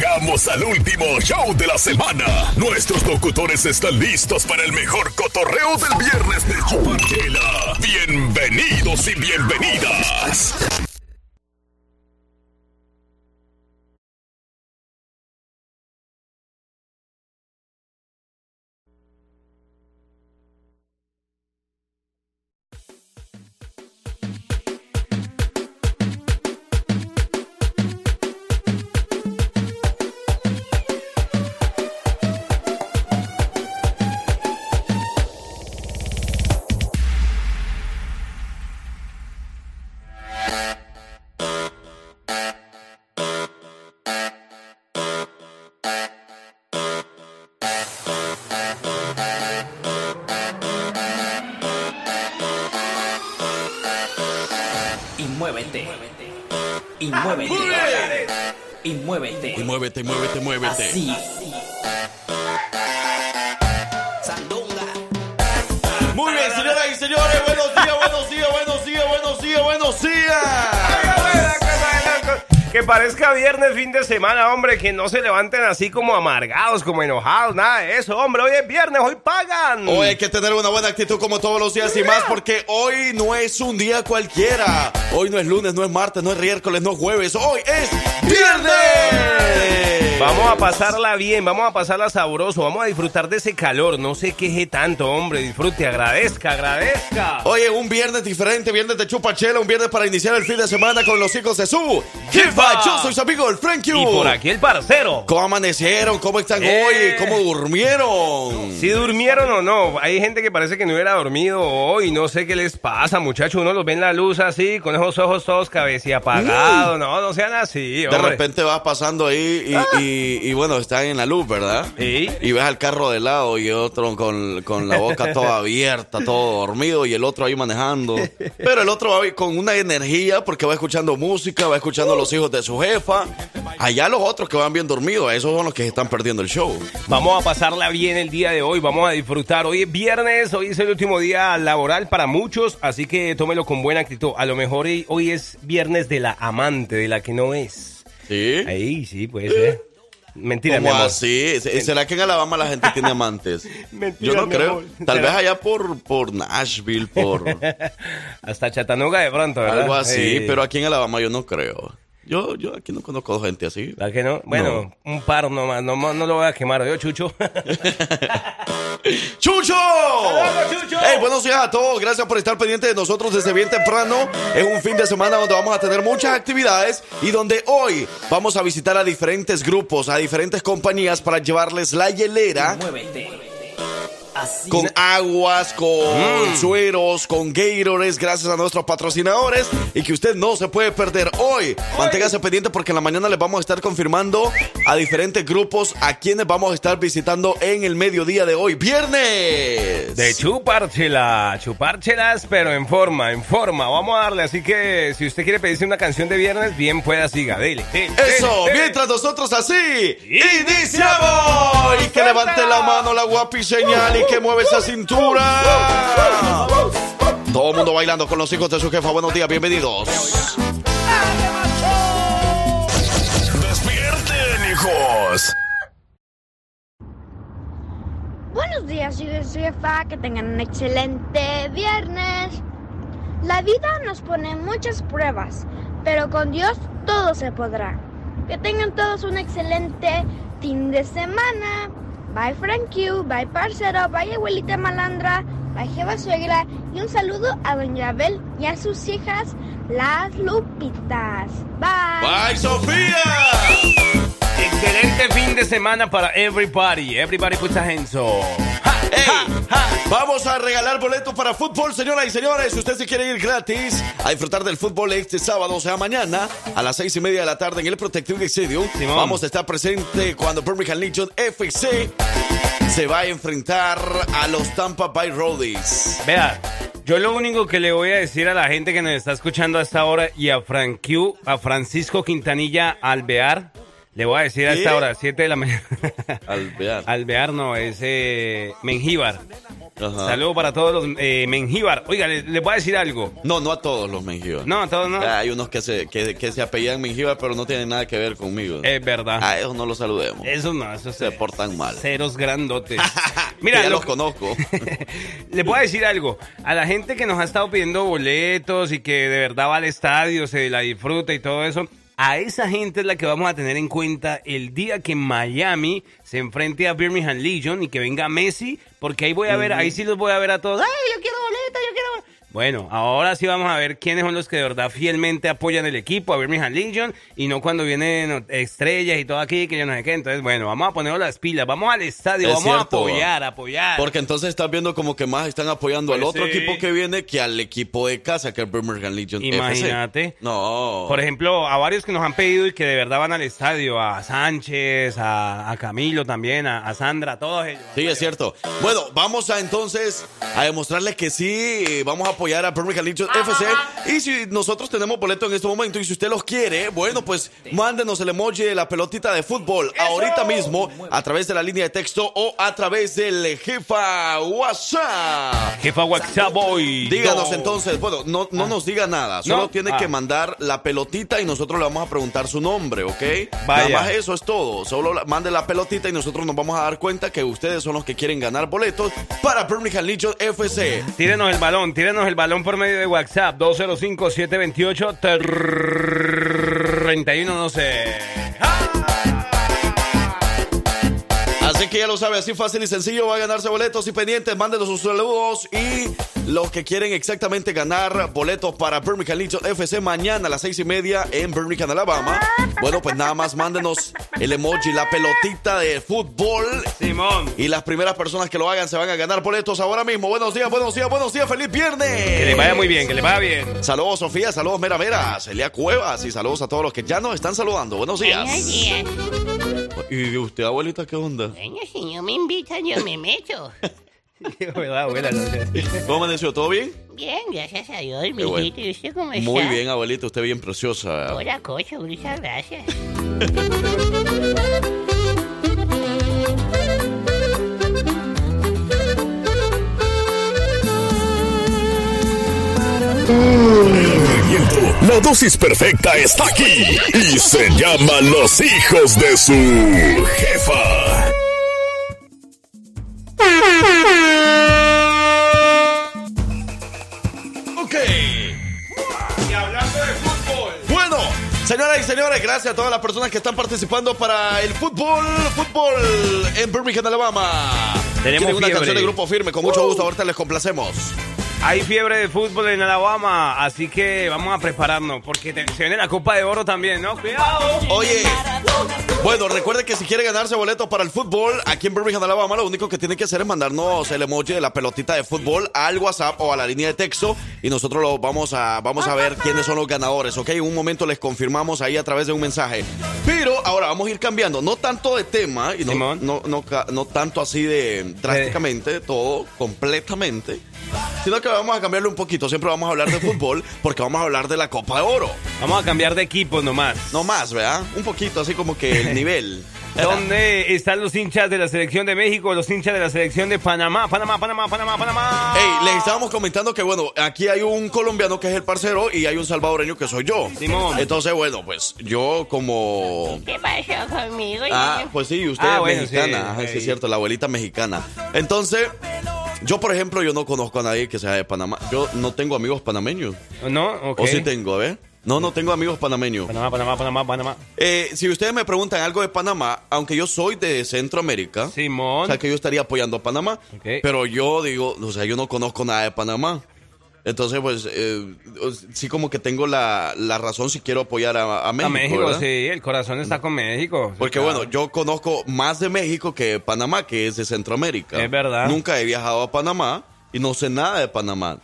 Llegamos al último show de la semana. Nuestros locutores están listos para el mejor cotorreo del viernes de Chuparchela. Bienvenidos y bienvenidas. Que no se levanten así como amargados, como enojados, nada de eso, hombre. Hoy es viernes, hoy pagan. Hoy hay que tener una buena actitud como todos los días y más porque hoy no es un día cualquiera. Hoy no es lunes, no es martes, no es miércoles, no es jueves. Hoy es viernes. Vamos a pasarla bien, vamos a pasarla sabroso, vamos a disfrutar de ese calor. No se queje tanto, hombre. Disfrute, agradezca, agradezca. Oye, un viernes diferente, viernes de chupachela, un viernes para iniciar el fin de semana con los hijos de su Jefa. Yo soy su amigo el Frank Y por aquí el parcero. ¿Cómo amanecieron? ¿Cómo están Eh. hoy? ¿Cómo durmieron? Si durmieron o no, hay gente que parece que no hubiera dormido hoy, no sé qué les pasa, muchachos. Uno los ve en la luz así, con esos ojos todos cabecilla apagados. No, no sean así, De hombre. repente vas pasando ahí y, y- y, bueno, están en la luz, ¿verdad? Sí. Y ves al carro de lado y otro con, con la boca toda abierta, todo dormido y el otro ahí manejando. Pero el otro va con una energía porque va escuchando música, va escuchando a los hijos de su jefa. Allá los otros que van bien dormidos, esos son los que están perdiendo el show. Vamos a pasarla bien el día de hoy, vamos a disfrutar. Hoy es viernes, hoy es el último día laboral para muchos, así que tómelo con buena actitud. A lo mejor hoy, hoy es viernes de la amante, de la que no es. ¿Sí? Ahí sí, puede ser. Mentira, mi ¿Cómo amor. así? ¿Será que en Alabama la gente tiene amantes? Mentira, Yo no mi creo. amor. Tal ¿Será? vez allá por, por Nashville, por Hasta Chattanooga de pronto, ¿verdad? algo así, pero aquí en Alabama yo no creo. Yo, yo aquí no conozco gente así. ¿La que no? Bueno, un par nomás, no, no lo voy a quemar yo, Chucho. ¡Chucho! Chucho! Hey, buenos días a todos. Gracias por estar pendientes de nosotros desde bien temprano. Es un fin de semana donde vamos a tener muchas actividades y donde hoy vamos a visitar a diferentes grupos, a diferentes compañías para llevarles la hielera Muévete. Así. con aguas, con sueros, con Gatorades, gracias a nuestros patrocinadores y que usted no se puede perder hoy. Manténgase pendiente porque en la mañana les vamos a estar confirmando a diferentes grupos a quienes vamos a estar visitando en el mediodía de hoy, viernes. De chupárchela, chupárchelas, pero en forma, en forma. Vamos a darle, así que si usted quiere pedirse una canción de viernes, bien pueda, siga, dele. dele, Eso, dele, dele. mientras nosotros así iniciamos. Y que levante la mano la guapi señal y que mueve esa cintura. Todo el mundo bailando con los hijos de su jefa. Buenos días, bienvenidos. ¡Despierten, hijos! Buenos días, yo soy Jefa, que tengan un excelente viernes. La vida nos pone muchas pruebas, pero con Dios todo se podrá. Que tengan todos un excelente fin de semana. Bye Frank bye parcero, bye abuelita malandra, bye Jeva suegra y un saludo a doña Abel y a sus hijas, las Lupitas. Bye. ¡Bye, Sofía! Excelente fin de semana para everybody. Everybody put a hands up. Vamos a regalar boletos para fútbol, señoras y señores. Si usted se quiere ir gratis a disfrutar del fútbol este sábado, o sea, mañana, a las seis y media de la tarde en el Protective Stadium, Simón. vamos a estar presente cuando Birmingham Legion FC se va a enfrentar a los Tampa Bay Roadies. Vea, yo lo único que le voy a decir a la gente que nos está escuchando a esta hora y a Frankie, a Francisco Quintanilla Alvear, le voy a decir a esta hora, 7 de la mañana. Alvear. Alvear no, es eh, Mengíbar. Ajá. Saludos para todos los eh, Mengíbar. Oiga, les, les voy a decir algo. No, no a todos los Mengíbar. No, a todos no. Hay unos que se, que, que se apellidan Mengíbar, pero no tienen nada que ver conmigo. Es verdad. A esos no los saludemos. Eso no, eso Se portan mal. Ceros grandotes. Mira, Mira, ya lo- los conozco. Les voy a decir algo. A la gente que nos ha estado pidiendo boletos y que de verdad va al estadio, se la disfruta y todo eso, a esa gente es la que vamos a tener en cuenta el día que Miami se enfrente a Birmingham Legion y que venga Messi, porque ahí voy a ver, ahí sí los voy a ver a todos. ¡Ay, yo quiero boleto, yo quiero! Bueno, ahora sí vamos a ver quiénes son los que de verdad fielmente apoyan el equipo, a Birmingham Legion, y no cuando vienen estrellas y todo aquí, que yo no sé qué. Entonces, bueno, vamos a ponernos las pilas, vamos al estadio, Es vamos cierto. a apoyar, apoyar. Porque entonces estás viendo como que más están apoyando al Pues otro sí. equipo que viene que al equipo de casa, que es Birmingham Legion. FC. Imagínate. No. Por ejemplo, a varios que nos han pedido y que de verdad van al estadio, a Sánchez, a, a Camilo también, a, a Sandra, a todos ellos. Sí, es cierto. Bueno, vamos a entonces a demostrarles que sí, vamos a apoyar a Birmingham Legion FC. Y si nosotros tenemos boleto en este momento y si usted los quiere, bueno, pues mándenos el emoji de la pelotita de fútbol ahorita mismo a través de la línea de texto o a través del jefa WhatsApp. Jefa WhatsApp Boy. Díganos No. entonces, bueno, no, no nos diga nada, solo No. tiene Ah. que mandar la pelotita y nosotros le vamos a preguntar su nombre, ¿ok? Vaya. Nada más eso es todo, solo la- mande la pelotita y nosotros nos vamos a dar cuenta que ustedes son los que quieren ganar boletos para Birmingham Legion FC. Tírenos el balón, tírenos el balón por medio de WhatsApp, 205-728-31, no sé. Así que ya lo sabe, así fácil y sencillo, va a ganarse boletos y pendientes, mándenos sus saludos y los que quieren exactamente ganar boletos para Birmingham Legion FC mañana a las seis y media en Birmingham, Alabama. Bueno, pues nada más mándenos el emoji, la pelotita de fútbol Simón. Y las primeras personas que lo hagan se van a ganar boletos ahora mismo. Buenos días, buenos días, buenos días. ¡Feliz viernes! Que le vaya muy bien, que le vaya bien. Saludos, Sofía. Saludos, Mera Mera. Celia Cuevas. Y saludos a todos los que ya nos están saludando. Buenos días. Buenos días. ¿Y usted, abuelita, qué onda? Bueno, si no me invitan, yo me meto. ¿Verdad, abuela? No sé. ¿Cómo amaneció? ¿Todo bien? Bien, gracias a Dios, Qué bueno. ¿Y usted cómo está? Muy bien, abuelita. Usted bien preciosa. Hola, cocho, muchas gracias. Entretenimiento. La dosis perfecta está aquí y se llama Los hijos de su jefa. Ok. Y hablando de fútbol. Bueno, señoras y señores, gracias a todas las personas que están participando para el fútbol, fútbol en Birmingham, Alabama. Tenemos una fiebre. canción de grupo firme, con mucho gusto, ahorita les complacemos. Hay fiebre de fútbol en Alabama, así que vamos a prepararnos, porque te- se viene la Copa de Oro también, ¿no? ¡Cuidado! Oye, bueno, recuerde que si quiere ganarse boletos para el fútbol aquí en Birmingham, Alabama, lo único que tiene que hacer es mandarnos el emoji de la pelotita de fútbol al WhatsApp o a la línea de texto y nosotros lo vamos a, vamos a ver quiénes son los ganadores, ¿ok? En un momento les confirmamos ahí a través de un mensaje. Pero ahora vamos a ir cambiando, no tanto de tema y no, no, no, no tanto así de drásticamente, todo completamente, sino que vamos a cambiarle un poquito. Siempre vamos a hablar de fútbol porque vamos a hablar de la Copa de Oro. Vamos a cambiar de equipo nomás. No más, ¿verdad? Un poquito así como que el nivel. ¿Dónde están los hinchas de la selección de México, los hinchas de la selección de Panamá? Panamá, Panamá, Panamá, Panamá. Ey, les estábamos comentando que, bueno, aquí hay un colombiano que es el parcero y hay un salvadoreño que soy yo. Simón. Entonces, bueno, pues yo como... ¿Qué pasó conmigo? Ah, pues sí, usted Ah, es bueno, mexicana. sí, sí, sí. es cierto, la abuelita mexicana. Entonces, yo, por ejemplo, yo no conozco a nadie que sea de Panamá. Yo no tengo amigos panameños. ¿No? Ok. O sí tengo, a ver. No, no tengo amigos panameños. Panamá, Panamá, Panamá, Panamá. Eh, si ustedes me preguntan algo de Panamá, aunque yo soy de Centroamérica, Simón. o sea que yo estaría apoyando a Panamá, pero yo digo, o sea, yo no conozco nada de Panamá. Entonces, pues, eh, sí como que tengo la, la razón si quiero apoyar a, a México. a México, ¿verdad? sí, el corazón está con México. Porque Claro. bueno, yo conozco más de México que de Panamá, que es de Centroamérica. Es verdad. Nunca he viajado a Panamá y no sé nada de Panamá.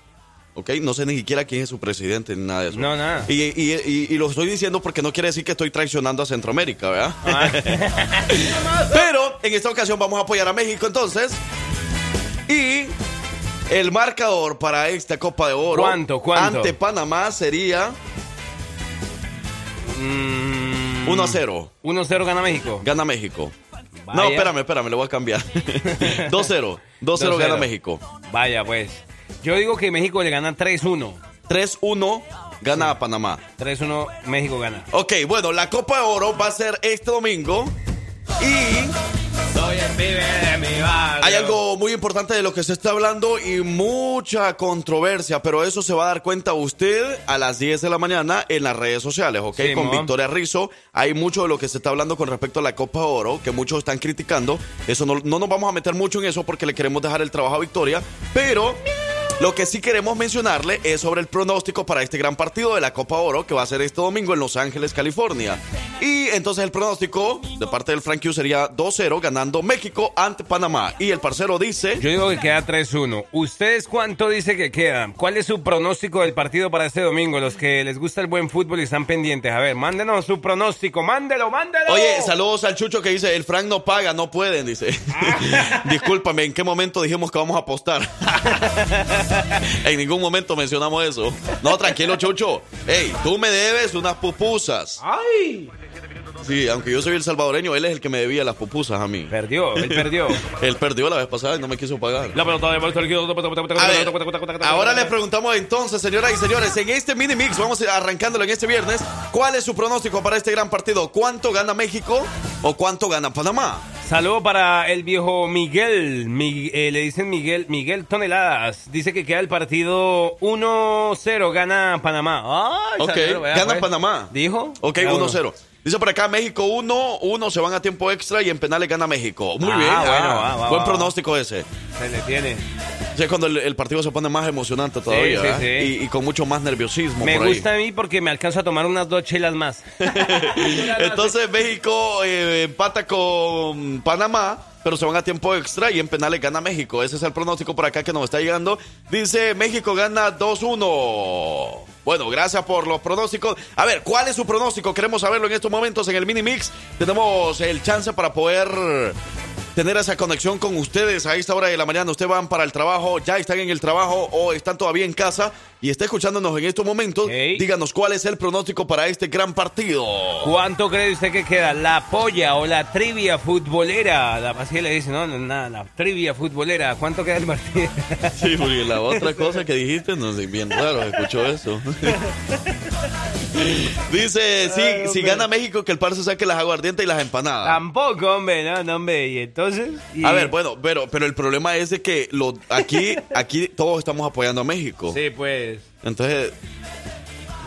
¿Ok? No sé ni siquiera quién es su presidente ni nada de eso. No, nada. Y, y- y- y lo estoy diciendo porque no quiere decir que estoy traicionando a Centroamérica, ¿verdad? Ah. Pero en esta ocasión vamos a apoyar a México entonces. Y el marcador para esta Copa de Oro ¿Cuánto, cuánto? ante Panamá sería Mm, 1 a 0. 1-0 gana México. Gana México. No, Vaya. espérame, espérame, le voy a cambiar. 2-0. 2-0 gana 2-0. México. Vaya, pues. Yo digo que México le gana 3-1. 3-1 gana a Panamá. 3-1, México gana. Ok, bueno, la Copa de Oro va a ser este domingo. Y Soy el pibe de mi barrio. hay algo muy importante de lo que se está hablando y mucha controversia, pero eso se va a dar cuenta usted a las 10 de la mañana en las redes sociales, ¿ok? Sí, con mo. Victoria Rizzo. Hay mucho de lo que se está hablando con respecto a la Copa Oro, que muchos están criticando. Eso no, no nos vamos a meter mucho en eso porque le queremos dejar el trabajo a Victoria, pero... Lo que sí queremos mencionarle es sobre el pronóstico para este gran partido de la Copa Oro que va a ser este domingo en Los Ángeles, California. Y entonces el pronóstico de parte del Frank Q sería 2-0 ganando México ante Panamá. Y el parcero dice... Yo digo que queda 3-1. ¿Ustedes cuánto dice que queda? ¿Cuál es su pronóstico del partido para este domingo? Los que les gusta el buen fútbol y están pendientes. A ver, mándenos su pronóstico. Mándelo, mándelo. Oye, saludos al Chucho que dice, el Frank no paga, no pueden, dice. Discúlpame, ¿en qué momento dijimos que vamos a apostar? en ningún momento mencionamos eso. No, tranquilo, Chucho. Ey, tú me debes unas pupusas. ¡Ay! Sí, aunque yo soy el salvadoreño, él es el que me debía las pupusas a mí. Perdió, él perdió. Él perdió la vez pasada y no me quiso pagar. La pelota de ver, ahora le preguntamos entonces, señoras y señores, en este mini mix, vamos arrancándolo en este viernes, ¿cuál es su pronóstico para este gran partido? ¿Cuánto gana México o cuánto gana Panamá? Saludo para el viejo Miguel. Mi- eh, le dicen Miguel, Miguel Toneladas. Dice que queda el partido 1-0. Gana Panamá. Ay, Ok, Sandero, vea, gana pues. Panamá. ¿Dijo? Ok, Ah, bueno. 1-0. Dice por acá México 1, 1 se van a tiempo extra y en penales gana México. Muy Ah, bien, bueno, ah, va, buen va. pronóstico ese. Se le tiene. Es cuando el, el partido se pone más emocionante todavía sí, ¿verdad? sí. Y, y con mucho más nerviosismo Me por ahí. gusta a mí porque me alcanzo a tomar unas dos chelas más. Entonces México eh, empata con Panamá, pero se van a tiempo extra y en penales gana México. Ese es el pronóstico por acá que nos está llegando. Dice México gana 2-1. Bueno, gracias por los pronósticos. A ver, ¿cuál es su pronóstico? Queremos saberlo en estos momentos en el mini mix. Tenemos el chance para poder tener esa conexión con ustedes a esta hora de la mañana. Ustedes van para el trabajo, ya están en el trabajo o están todavía en casa y está escuchándonos en estos momentos. Díganos cuál es el pronóstico para este gran partido. ¿Cuánto cree usted que queda? ¿La polla o la trivia futbolera? La así le dice, no, no, nada, la trivia futbolera. ¿Cuánto queda el partido? Sí, porque la otra cosa que dijiste, no sé, bien raro, escuchó eso. Dice, sí, si gana México, que el par se saque las aguardientes y las empanadas. Tampoco, hombre, no, no, hombre. Y entonces. Y- A ver, bueno, pero, pero el problema es de que lo, aquí, aquí todos estamos apoyando a México. Sí, pues. Entonces,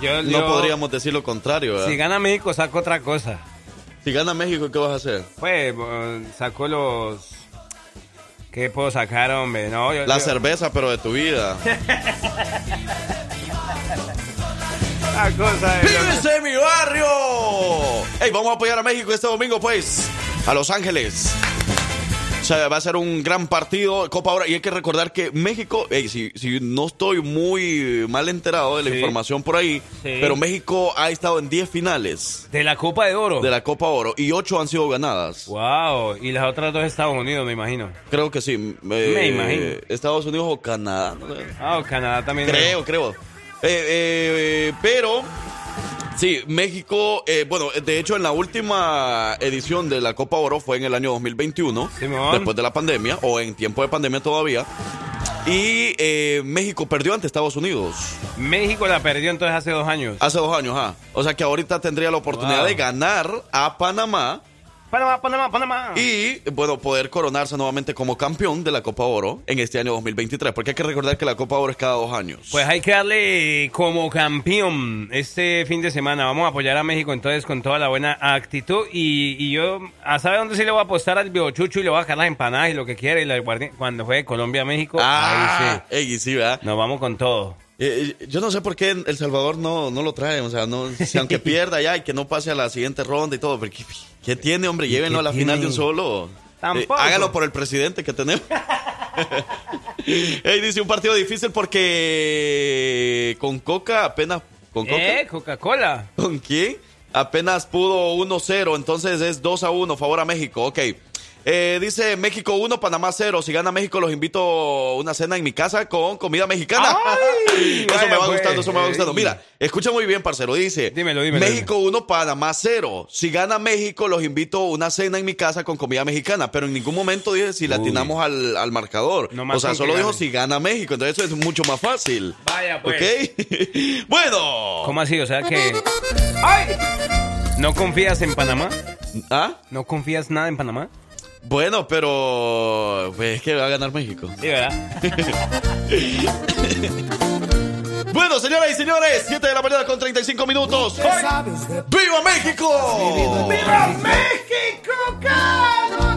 Yo, no yo- podríamos decir lo contrario, ¿verdad? Si gana México, saco otra cosa. Si gana México, ¿qué vas a hacer? Pues, saco los. ¿Qué puedo sacar, hombre? No, yo, La cerveza, pero de tu vida. La cosa de. ¡Vives en mi barrio! ¡Ey, vamos a apoyar a México este domingo, pues! A Los Ángeles. O sea, va a ser un gran partido, Copa ahora. Y hay que recordar que México, ey, si, si no estoy muy mal enterado de la Sí. información por ahí, Sí. pero México ha estado en 10 finales De la Copa de Oro. de la Copa Oro y 8 han sido ganadas. Wow. Y las otras dos Estados Unidos, me imagino. Creo que sí. eh, Me imagino. Estados Unidos o Canadá. Ah, Canadá también. Creo, creo. Eh, eh, pero, sí, México, eh, bueno, de hecho en la última edición de la Copa Oro fue en el año 2021, Simón. después de la pandemia, o en tiempo de pandemia todavía. Y eh, México perdió ante Estados Unidos México la perdió entonces hace dos años. hace dos años. ah. O sea que ahorita tendría la oportunidad Wow. de ganar a Panamá Panamá, Panamá, Panamá. y, bueno, poder coronarse nuevamente como campeón de la Copa Oro en este año 2023. Porque hay que recordar que la Copa Oro es cada dos años. Pues hay que darle como campeón este fin de semana. Vamos a apoyar a México entonces con toda la buena actitud. Y, y yo, ¿a sabe dónde sí le voy a apostar al biochucho y le voy a dejar las empanadas y lo que quiera? Y la cuando juegue Colombia-México, ah, ahí ey, sí, ¿verdad? sí. Nos vamos con todo. Eh, eh, yo no sé por qué El Salvador no, no lo trae, o sea, no, si aunque pierda ya y que no pase a la siguiente ronda y todo, pero ¿qué, qué tiene, hombre? Llévenlo a la final de un solo. Eh, Tampoco. hágalo por el presidente que tenemos. Ey, dice un partido difícil porque con Coca apenas... ¿Con Coca? ¿Eh? Coca-Cola. ¿Con quién? Apenas pudo 1-0, entonces es 2-1, favor a México, ok. Eh, dice México 1, Panamá 0. Si gana México, los invito a una cena en mi casa con comida mexicana. Ay, eso me va pues. gustando, eso me va gustando. Mira, escucha muy bien, parcero. Dice Dímelo, dímelo, México 1, Panamá 0. Si gana México, los invito a una cena en mi casa con comida mexicana. Pero en ningún momento dije si le Uy. atinamos al, al marcador. Nomás o sea, solo dijo si gana México. Entonces eso es mucho más fácil. Vaya, pues. ¿Ok? bueno. ¿Cómo así? O sea que. ¡Ay! ¿No confías en Panamá? ¿Ah? ¿No confías nada en Panamá? Bueno, pero pues, es que va a ganar México. Sí, ¿verdad? Bueno, señoras y señores, 7 de la mañana con 35 minutos. ¡Viva México! ¡Viva México!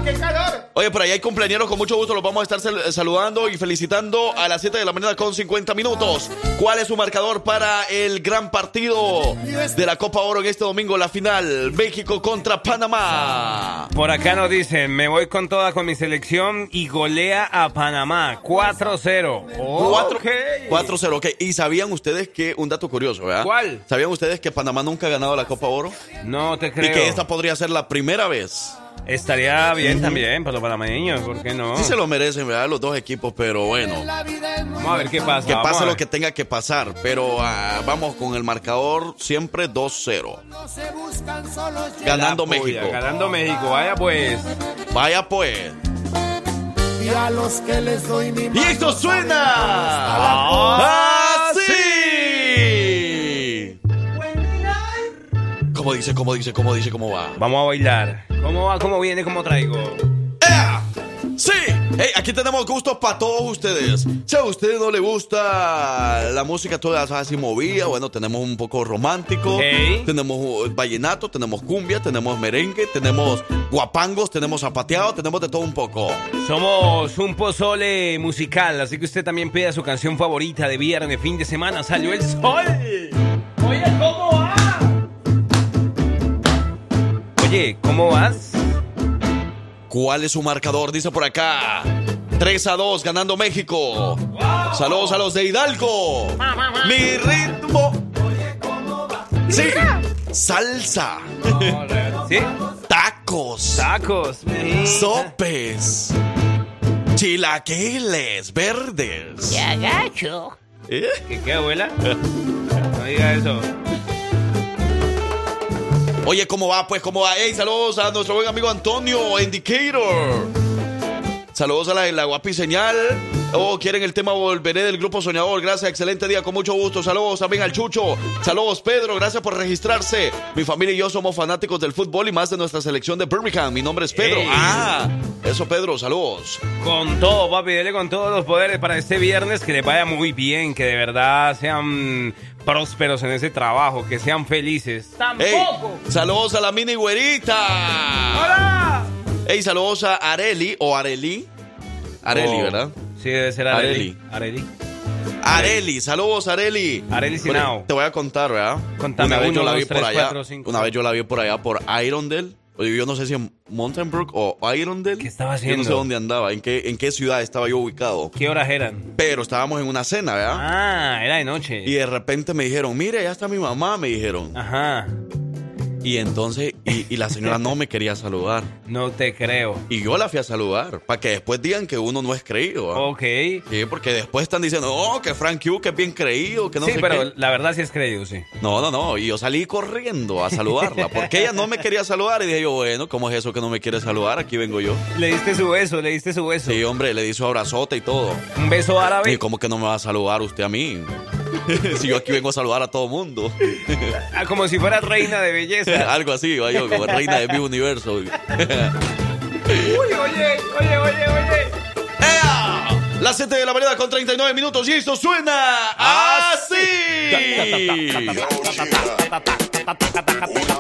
¡Qué calor! Oye, por ahí hay cumpleaños, con mucho gusto los vamos a estar sal- saludando y felicitando a las 7 de la mañana con 50 minutos. ¿Cuál es su marcador para el gran partido de la Copa Oro en este domingo, la final? México contra Panamá. Por acá nos dicen, me voy con toda con mi selección y golea a Panamá. 4-0. Cuatro- Ok. 4-0, ok. ¿Y sabían ustedes que, un dato curioso, ¿verdad? ¿Cuál? ¿Sabían ustedes que Panamá nunca ha ganado la Copa Oro? No te Y creo. que esta podría ser la primera vez. Estaría bien también para los panameños, ¿por qué no? Sí se lo merecen, ¿verdad? Los dos equipos, pero bueno. Vamos a ver qué pasa. Que pase lo que tenga que pasar. Pero ah, vamos con el marcador siempre 2-0. Ganando México. Ganando México, vaya pues. Vaya pues. Y a los que les doy mi Y esto suena así. ¿Cómo dice, cómo dice, cómo dice, cómo va? Vamos a bailar. ¿Cómo va? ¿Cómo viene? ¿Cómo traigo? ¡Ea! Sí, Hey, aquí tenemos gustos para todos ustedes. Si a usted no le gusta la música toda así movida, bueno, tenemos un poco romántico, tenemos uh, vallenato, tenemos cumbia, tenemos merengue, tenemos guapangos, tenemos zapateado, tenemos de todo un poco. Somos un pozole musical, así que usted también pida su canción favorita de viernes, fin de semana. ¡Salió el sol! Oye, ¿cómo va? Oye, ¿cómo vas? ¿Cuál es su marcador? Dice por acá. 3 a 2 ganando México. Saludos a los de Hidalgo. Mi ritmo. Sí. Salsa. ¿Sí? Tacos. Tacos. Sopes. Chilaquiles verdes. ¡Qué agacho! ¿Eh? ¿Qué, qué, abuela? No diga eso. Oye, ¿cómo va? Pues, ¿cómo va? Hey, saludos a nuestro buen amigo Antonio Indicator. Saludos a la, la guapi señal. Oh, quieren el tema Volveré del Grupo Soñador. Gracias, excelente día, con mucho gusto. Saludos también al Chucho. Saludos, Pedro. Gracias por registrarse. Mi familia y yo somos fanáticos del fútbol y más de nuestra selección de Birmingham. Mi nombre es Pedro. Ah, eso, Pedro. Saludos. Con todo, papi, dele con todos los poderes para este viernes, que les vaya muy bien, que de verdad sean prósperos en ese trabajo, que sean felices. Hey, ¡Tampoco! saludos a la mini güerita. ¡Hola! Hey, saludos a Areli o Areli. Areli, Oh, ¿verdad? Sí, debe ser Areli. Areli. Areli, saludos Areli. Areli Sinao. Bueno, Te voy a contar, ¿verdad? Contame, una vez uno, yo la dos, vi por tres, allá. cuatro, cinco, una vez yo la vi por allá por Irondale. Yo no sé si en Mountain Brook o Irondale. ¿Qué estaba Yo no haciendo? sé dónde andaba, en qué, en qué ciudad estaba yo ubicado. ¿Qué horas eran? Pero estábamos en una cena, ¿verdad? Ah, era de noche. Y de repente me dijeron, mire, ya está mi mamá, me dijeron. Ajá. Y entonces, y, y la señora no me quería saludar. No te creo. Y yo la fui a saludar, para que después digan que uno no es creído. ¿verdad? Ok. Sí, porque después están diciendo, oh, que Frank Q, que es bien creído, que no sí, sé pero qué. la verdad sí es creído, sí. No, no, no. Y yo salí corriendo a saludarla. Porque ella no me quería saludar. Y dije yo, bueno, ¿cómo es eso que no me quiere saludar? Aquí vengo yo. Le diste su beso, le diste su beso. Sí, hombre, le di su abrazote y todo. Un beso árabe. ¿Y cómo que no me va a saludar usted a mí? si yo aquí vengo a saludar a todo mundo. Ah, como si fuera reina de belleza. Algo así, va yo, como reina de mi universo. Uy, oye, oye, oye, oye. ¡Ea! Las 7 de la mañana con 39 minutos y esto suena así.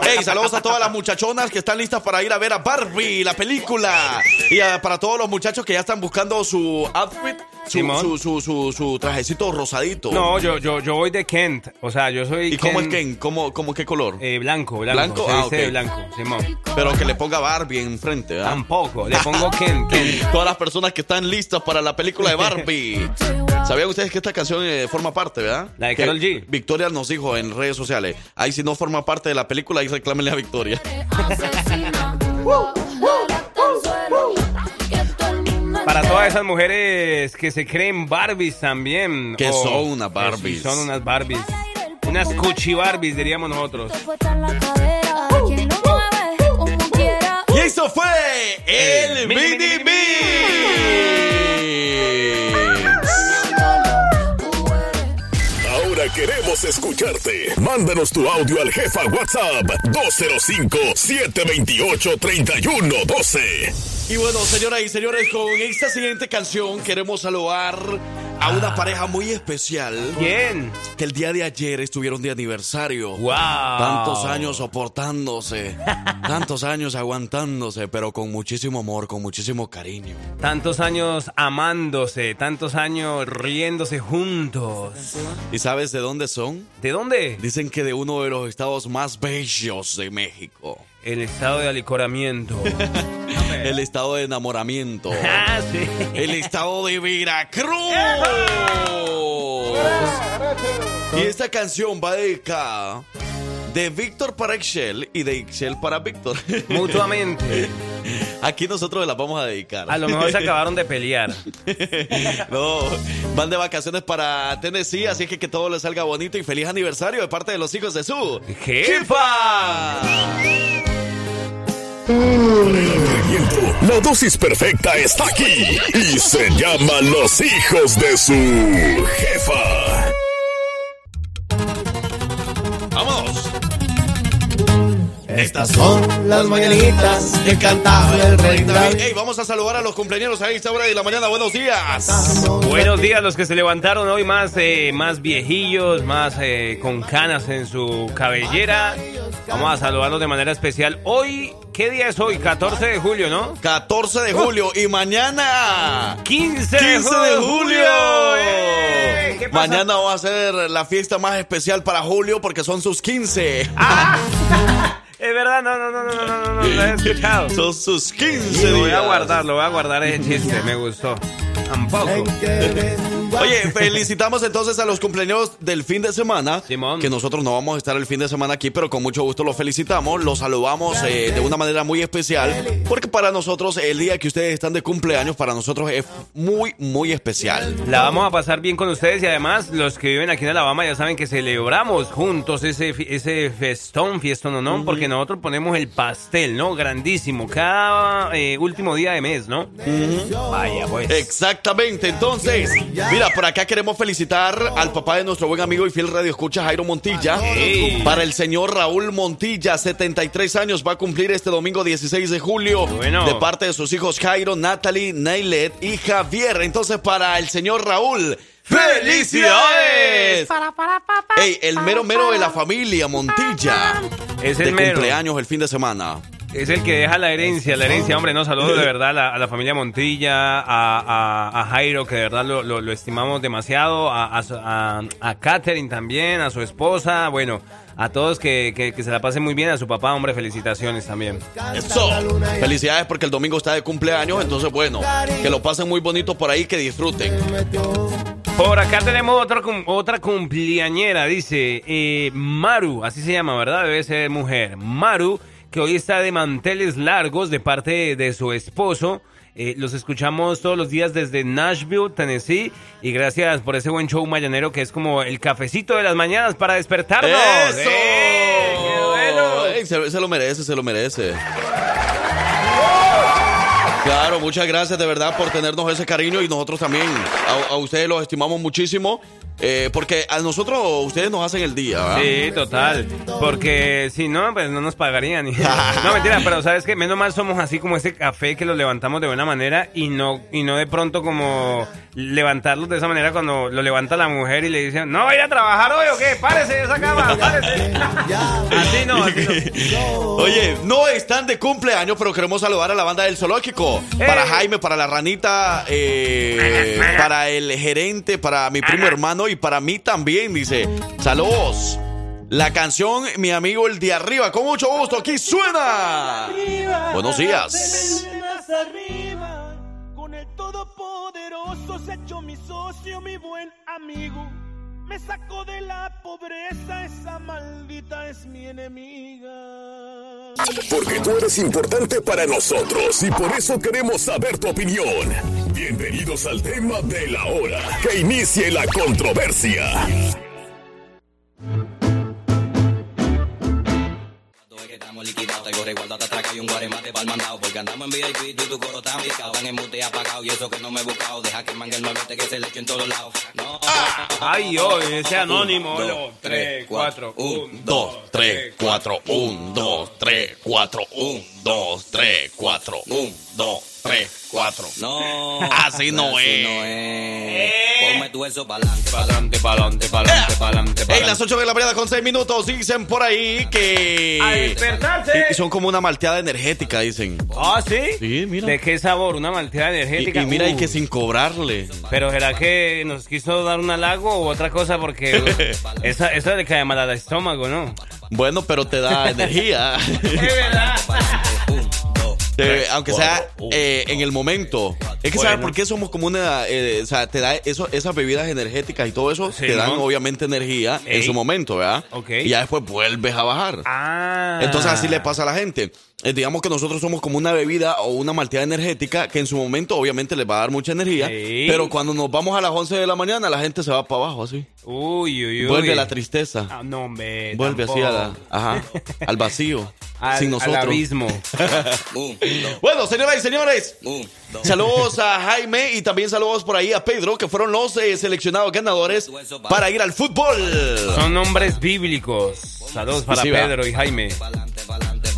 Hey, saludos a todas las muchachonas que están listas para ir a ver a Barbie, la película. Y a- para todos los muchachos que ya están buscando su outfit, su, Simón. su, su, su, su trajecito rosadito. No, yo, yo, yo voy de Kent. O sea, yo soy ¿Y cómo es Ken? ¿Cómo, cómo qué color? Eh, blanco, blanco. ¿Blanco? Se Ah, ok. blanco, Simón. Pero que le ponga Barbie enfrente, ¿verdad? Tampoco. Le pongo Ken, Ken. Todas las personas que están listas para la película de Barbie. ¿Sabían ustedes que esta canción eh, forma parte, verdad? La de Que Karol G. Victoria nos dijo en redes sociales. Ahí si no forma parte de la película, ahí reclámenle a Victoria. Para todas esas mujeres que se creen Barbies también. Que son unas Barbies. sí son unas Barbies. Unas cuchi Barbies, diríamos nosotros. Y eso fue el El Mini Mini Mix. Ahora queremos escucharte. Mándanos tu audio al jefa WhatsApp 205-728-3112. Y bueno, señoras y señores, con esta siguiente canción queremos saludar a una pareja muy especial ¿Quién? que el día de ayer estuvieron de aniversario. ¡Wow! Tantos años soportándose, tantos años aguantándose, pero con muchísimo amor, con muchísimo cariño. Tantos años amándose, tantos años riéndose juntos. ¿Y sabes de dónde son? ¿De dónde? Dicen que de uno de los estados más bellos de México. El estado de alicoramiento. El estado de enamoramiento. ah, sí. El estado de Veracruz. Y esta canción va dedicada de Víctor para Excel y de Excel para Víctor. Mutuamente. Aquí nosotros las vamos a dedicar. A lo mejor se acabaron de pelear. No, van de vacaciones para Tennessee, así que que todo les salga bonito y feliz aniversario de parte de los hijos de su ¡Jefa! La dosis perfecta está aquí y se llama Los hijos de su jefa. Estas son las mañanitas que cantaba el rey David. Hey, vamos a saludar a los cumpleaños a esta hora de la mañana. Buenos días. Buenos días los que se levantaron hoy más, eh, más viejillos, más eh, con canas en su cabellera. Vamos a saludarlos de manera especial. Hoy, ¿qué día es hoy? 14 de julio, ¿no? 14 de julio y mañana 15 15 de julio. ¡Eh! ¿Qué pasa? Mañana va a ser la fiesta más especial para Julio porque son sus 15. Ah. Es verdad, no, no, no, no, no, no, no, lo he escuchado. Son sus 15 días. Lo voy a guardar, lo voy a guardar ese chiste, me gustó. Tampoco. Oye, felicitamos entonces a los cumpleaños del fin de semana. Simón. Que nosotros no vamos a estar el fin de semana aquí, pero con mucho gusto los felicitamos. Los saludamos eh, de una manera muy especial. Porque para nosotros, el día que ustedes están de cumpleaños, para nosotros es muy, muy especial. La vamos a pasar bien con ustedes y además los que viven aquí en Alabama ya saben que celebramos juntos ese, ese festón, fiestón o no, porque nosotros ponemos el pastel, ¿no? Grandísimo, cada eh, último día de mes, ¿no? Vaya, pues. Exactamente, entonces, mira, por acá queremos felicitar al papá de nuestro buen amigo y fiel radio escucha Jairo Montilla. Ey. Para el señor Raúl Montilla, 73 años, va a cumplir este domingo 16 de julio. Bueno. De parte de sus hijos Jairo, Natalie, Nailet y Javier. Entonces, para el señor Raúl, ¡felicidades! Ey, el mero mero de la familia Montilla. Es de el mero. cumpleaños el fin de semana. Es el que deja la herencia, la herencia, hombre, no, saludos de verdad a la, a la familia Montilla, a, a- a Jairo, que de verdad lo, lo- lo estimamos demasiado, a, Catherine también, a su esposa, bueno, a todos que, que- que se la pasen muy bien, a su papá, hombre, felicitaciones también. Eso. Felicidades porque el domingo está de cumpleaños, entonces bueno, que lo pasen muy bonito por ahí, que disfruten. Por acá tenemos otra, otra cumpleañera, dice eh, Maru, así se llama, ¿verdad? Debe ser mujer. Maru, que hoy está de manteles largos de parte de su esposo. Eh, los escuchamos todos los días desde Nashville, Tennessee. Y gracias por ese buen show mañanero que es como el cafecito de las mañanas para despertarnos. ¡Eso! ¡Eh, qué bueno! Ey, se, se lo merece, se lo merece. Claro, muchas gracias de verdad por tenernos ese cariño y nosotros también a, a ustedes los estimamos muchísimo eh, porque a nosotros ustedes nos hacen el día. ¿verdad? Sí, total. Porque si no, pues no nos pagarían. no, mentira, pero sabes que menos mal somos así como ese café que lo levantamos de buena manera y no, y no de pronto como levantarlos de esa manera cuando lo levanta la mujer y le dicen, no, va a ir a trabajar hoy o qué, párese de esa cama, párese. así no, así no. Oye, no están de cumpleaños, pero queremos saludar a la banda del zoológico. Para ¡Ey! Jaime, para la ranita, eh, para el gerente, para mi primo hermano y para mí también, dice. Saludos. La canción, mi amigo el de arriba, con mucho gusto, aquí suena. Buenos días. Me sacó de la pobreza, esa maldita es mi enemiga. Porque tú eres importante para nosotros y por eso queremos saber tu opinión. Bienvenidos al tema de la hora. Que inicie la controversia. Que estamos liquidados, te corre guarda te atraca y un guaremate pa'l mandado. Porque andamos en VIP, tú y tu coro está picado. En mute apagado y eso que no me he buscado. Deja que mangue el muevete que se le eche en todos lados. No. Ay, hoy ese anónimo. Un, dos, Dos, tres, tres, cuatro. Un, dos, tres, cuatro. Un, dos, tres, cuatro. Un, dos, tres, cuatro. Un, dos, tres, cuatro. No. Así no así es. no es. Ponme tu eso pa'lante, Pa'lante, pa'lante, pa'lante, pa'lante, Ey, las 8 de la mañana con 6 minutos dicen por ahí que... ¡A despertarse! Y son como una malteada energética, dicen. Ah, ¿sí? Sí, mira. ¿De qué sabor? ¿Una malteada energética? y mira, y Uh. que sin cobrarle. Pero ¿será que nos quiso dar un halago o otra cosa? Porque esa, esa le cae mal al estómago, ¿no? Bueno, pero te da energía. Es verdad. Eh, aunque sea eh, en el momento. Es que, Bueno. ¿sabes por qué somos como una... eh, o sea, te da eso, esas bebidas energéticas y todo eso, Sí, te dan ¿no? obviamente energía en su momento, ¿verdad? Ok. Y ya después vuelves a bajar. Ah. Entonces así le pasa a la gente. Eh, digamos que nosotros somos como una bebida o una malteada energética que en su momento obviamente les va a dar mucha energía, Sí. pero cuando nos vamos a las 11 de la mañana la gente se va para abajo así. Uy, uy, uy. Vuelve la tristeza. Ah, no, hombre. Vuelve así a la, ajá, al vacío, Al, sin al nosotros. abismo. Un, dos. Bueno, señoras y señores. Saludos a Jaime y también saludos por ahí a Pedro, que fueron los eh, seleccionados ganadores para ir al fútbol. Son nombres bíblicos. Saludos para Sí, va. Pedro y Jaime.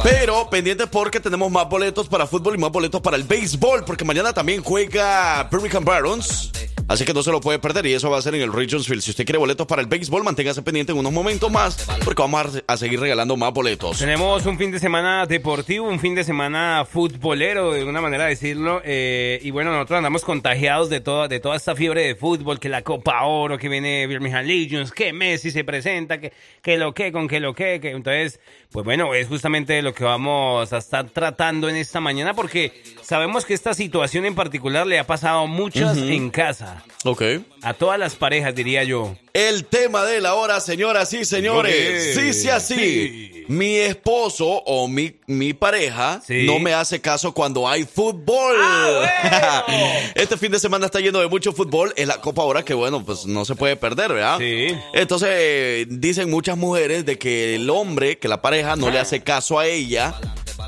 Pero pendientes porque tenemos más boletos para fútbol y más boletos para el béisbol, porque mañana también juega Birmingham Barons. Así que no se lo puede perder y eso va a ser en el Regionsville. Si usted quiere boletos para el béisbol, manténgase pendiente en unos momentos más, porque vamos a, seguir regalando más boletos. Tenemos un fin de semana deportivo, un fin de semana futbolero, de una manera de decirlo. eh, y bueno, nosotros andamos contagiados de toda, de toda esta fiebre de fútbol, que la Copa Oro, que viene Birmingham Legions, que Messi se presenta, que, que lo que, con que lo que, que. Entonces, pues bueno, es justamente lo que vamos a estar tratando en esta mañana, porque sabemos que esta situación en particular le ha pasado a muchas en casa. Ok. A todas las parejas, diría yo. El tema de la hora, señoras y señores. Sí, sí, así. Sí. Mi esposo o mi, mi pareja Sí. no me hace caso cuando hay fútbol. Ah, bueno. este fin de semana está lleno de mucho fútbol. Es la Copa ahora que, bueno, pues no se puede perder, ¿verdad? Sí. Entonces, dicen muchas mujeres de que el hombre, que la pareja no le hace caso a ella.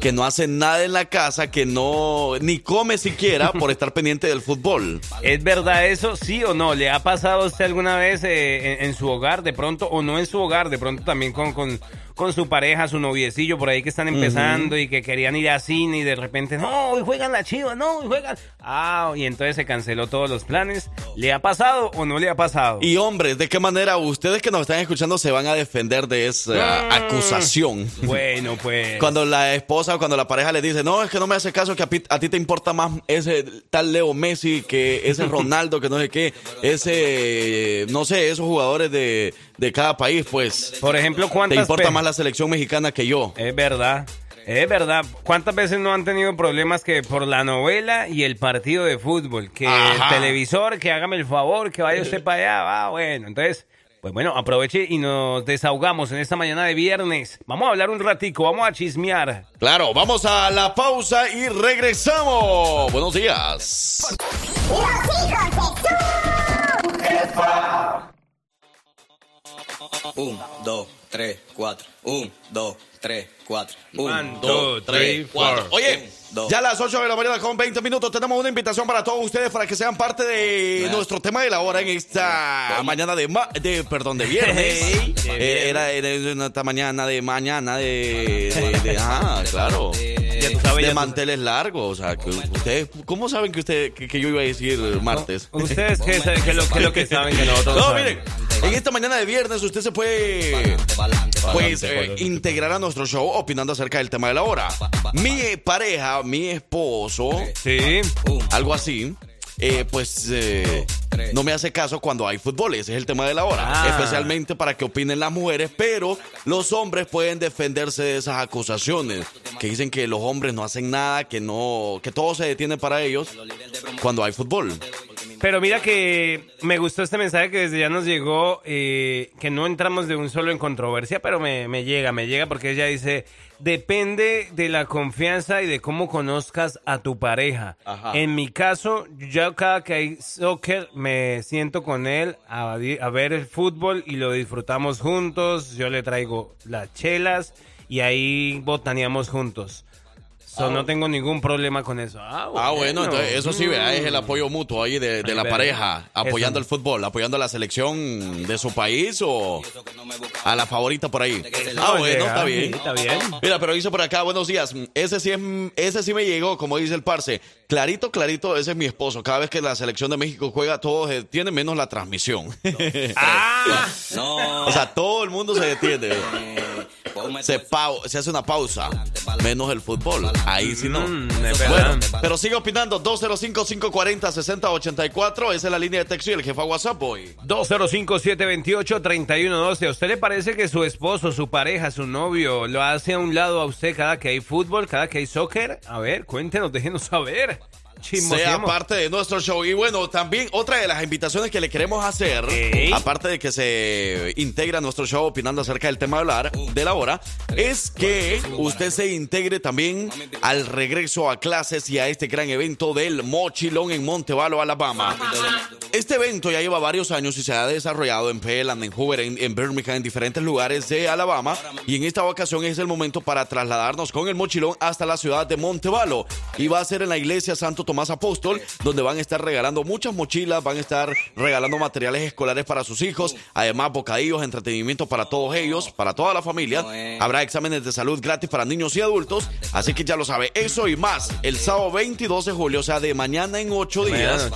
Que no hace nada en la casa, que no ni come siquiera por estar pendiente del fútbol. ¿Es verdad eso? ¿Sí o no? ¿Le ha pasado a usted alguna vez eh, en, en su hogar de pronto o no en su hogar? De pronto también con, con, con su pareja, su noviecillo por ahí que están empezando y que querían ir a cine y de repente, no, hoy juegan la chiva, no, hoy juegan. Ah, y entonces se canceló todos los planes. ¿Le ha pasado o no le ha pasado? Y hombres, ¿de qué manera ustedes que nos están escuchando se van a defender de esa Mm. acusación? Bueno, pues. Cuando la esposa o cuando la pareja le dice, no, es que no me hace caso, que a, a ti te importa más ese tal Leo Messi, que ese Ronaldo, que no sé qué, ese, no sé, esos jugadores de, de cada país, pues. Por ejemplo, ¿cuántas. Te importa más la selección mexicana que yo. Es verdad. Es verdad, ¿cuántas veces no han tenido problemas que por la novela y el partido de fútbol? Que el televisor, que hágame el favor, que vaya usted para allá, ah, bueno, entonces, pues bueno, aproveche y nos desahogamos en esta mañana de viernes. Vamos a hablar un ratico, vamos a chismear. Claro, vamos a la pausa y regresamos. Buenos días. Los hijos de. 1, 2, 3, 4. 1, 2, 3, 4. 1, 2, 3, 4. Oye, ya a las 8 de la mañana con 20 minutos tenemos una invitación para todos ustedes para que sean parte de ¿Bien? nuestro tema de la hora en esta ¿Bien? mañana de, ma de, perdón, de viernes. Hey. Eh, era, era, esta mañana de mañana de... de, de ah, claro. Ya tú sabes, de ya tú- manteles largos, o sea, que ustedes, ¿cómo saben que usted que, que yo iba a decir martes? Ustedes que, que lo, que lo que saben que nosotros No, miren, en esta mañana de viernes usted se puede pues eh, integrar a nuestro show opinando acerca del tema de la hora. Mi pareja, mi esposo, Sí. algo así, eh, pues eh, no me hace caso cuando hay fútbol. Ese es el tema de la hora. Ah. Especialmente para que opinen las mujeres, pero los hombres pueden defenderse de esas acusaciones que dicen que los hombres no hacen nada, que no, que todo se detiene para ellos cuando hay fútbol. Pero mira que me gustó este mensaje que desde ya nos llegó, eh, que no entramos de un solo en controversia, pero me, me llega, me llega porque ella dice, depende de la confianza y de cómo conozcas a tu pareja. Ajá. En mi caso, yo cada que hay soccer me siento con él a, a ver el fútbol y lo disfrutamos juntos, yo le traigo las chelas y ahí botaneamos juntos. So, no tengo ningún problema con eso. Ah, Ah, bueno, entonces eso sí, vea, es el Mm. apoyo mutuo ahí de, de la verdad. pareja, apoyando Eso. el fútbol, apoyando a la selección de su país o a la favorita por ahí. Ah, bueno, está bien. Está bien. Mira, pero dice por acá, buenos días. Ese sí, es, ese sí me llegó, como dice el parce. Clarito, clarito, ese es mi esposo. Cada vez que la selección de México juega, todos eh, tienen menos la transmisión. Ah, No. o sea, todo el mundo se detiene. Se, se hace una pausa. Menos el fútbol. Ahí sí no. Mm, es verdad. Bueno, pero sigue opinando. 205-540-6084. Esa es la línea de texto y el jefa WhatsApp hoy. 205-728-3112. ¿A usted le parece que su esposo, su pareja, su novio lo hace a un lado a usted cada que hay fútbol, cada que hay soccer? A ver, cuéntenos, déjenos saber. Sea parte de nuestro show. Y bueno, también otra de las invitaciones que le queremos hacer, aparte de que se integra a nuestro show opinando acerca del tema de hablar de la hora, es que usted se integre también al regreso a clases y a este gran evento del Mochilón en Montevalo, Alabama. Este evento ya lleva varios años y se ha desarrollado en Peland, en Hoover, en, en Birmingham, en diferentes lugares de Alabama. Y en esta ocasión es el momento para trasladarnos con el mochilón hasta la ciudad de Montevalo. Y va a ser en la iglesia Santo Tomás Apóstol, donde van a estar regalando muchas mochilas, van a estar regalando materiales escolares para sus hijos, además bocadillos, entretenimiento para todos ellos, para toda la familia. Habrá exámenes de salud gratis para niños y adultos. Así que ya lo sabe, eso y más el sábado 22 de julio, o sea, de mañana en ocho días.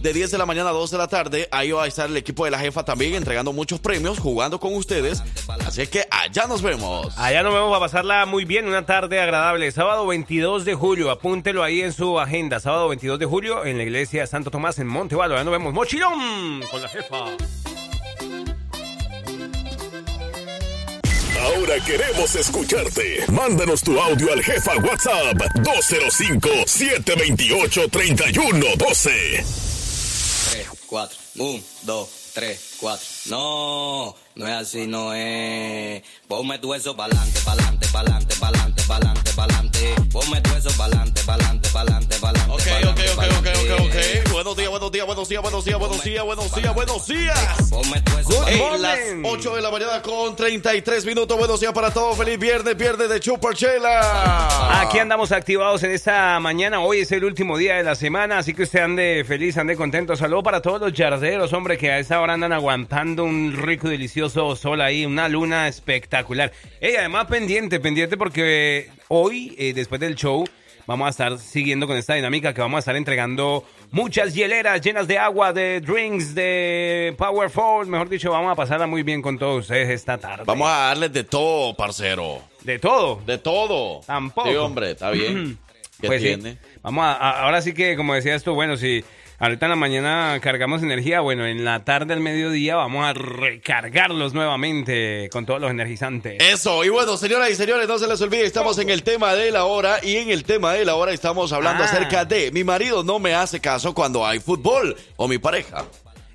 De 10 de la mañana a 2 de la tarde, ahí va a estar el equipo de la jefa también entregando muchos premios, jugando con ustedes. Así que allá nos vemos. Allá nos vemos a pasarla muy bien, una tarde agradable. Sábado 22 de julio, apúntelo ahí en su agenda. Sábado 22 de julio en la iglesia Santo Tomás en Montevalo. Allá nos vemos. Mochilón con la jefa. Ahora queremos escucharte. Mándanos tu audio al jefa WhatsApp 205-728-3112. 3, 4, 1, 2, 3, 4. No, no es así, no es. Ponme tu eso pa'lante, pa'lante, pa'lante, pa'lante, pa'lante, pa'lante. Ponme tu días, buenos días, buenos días, buenos días, buenos días, buenos días, En morning. las 8 de la mañana con 33 minutos. Buenos días para todos. Feliz viernes, viernes de Chuparchela. Aquí andamos activados en esta mañana. Hoy es el último día de la semana, así que usted ande feliz, ande contento. Saludo para todos los yarderos, hombre, que a esta hora andan aguantando un rico y delicioso sol ahí, una luna espectacular. Ey, además pendiente, pendiente porque hoy, eh, después del show, vamos a estar siguiendo con esta dinámica que vamos a estar entregando muchas hieleras llenas de agua, de drinks, de Powerful. Mejor dicho, vamos a pasarla muy bien con todos ustedes esta tarde. Vamos a darles de todo, parcero. De todo. De todo. Tampoco. Sí, hombre, está bien. ¿Qué Pues sí. Vamos a, a- ahora sí que, como decías tú, bueno, si ahorita en la mañana cargamos energía, bueno, en la tarde al mediodía vamos a recargarlos nuevamente con todos los energizantes. Eso, y bueno, señoras y señores, no se les olvide, estamos en el tema de la hora y en el tema de la hora estamos hablando Ah. acerca de mi marido no me hace caso cuando hay fútbol o mi pareja.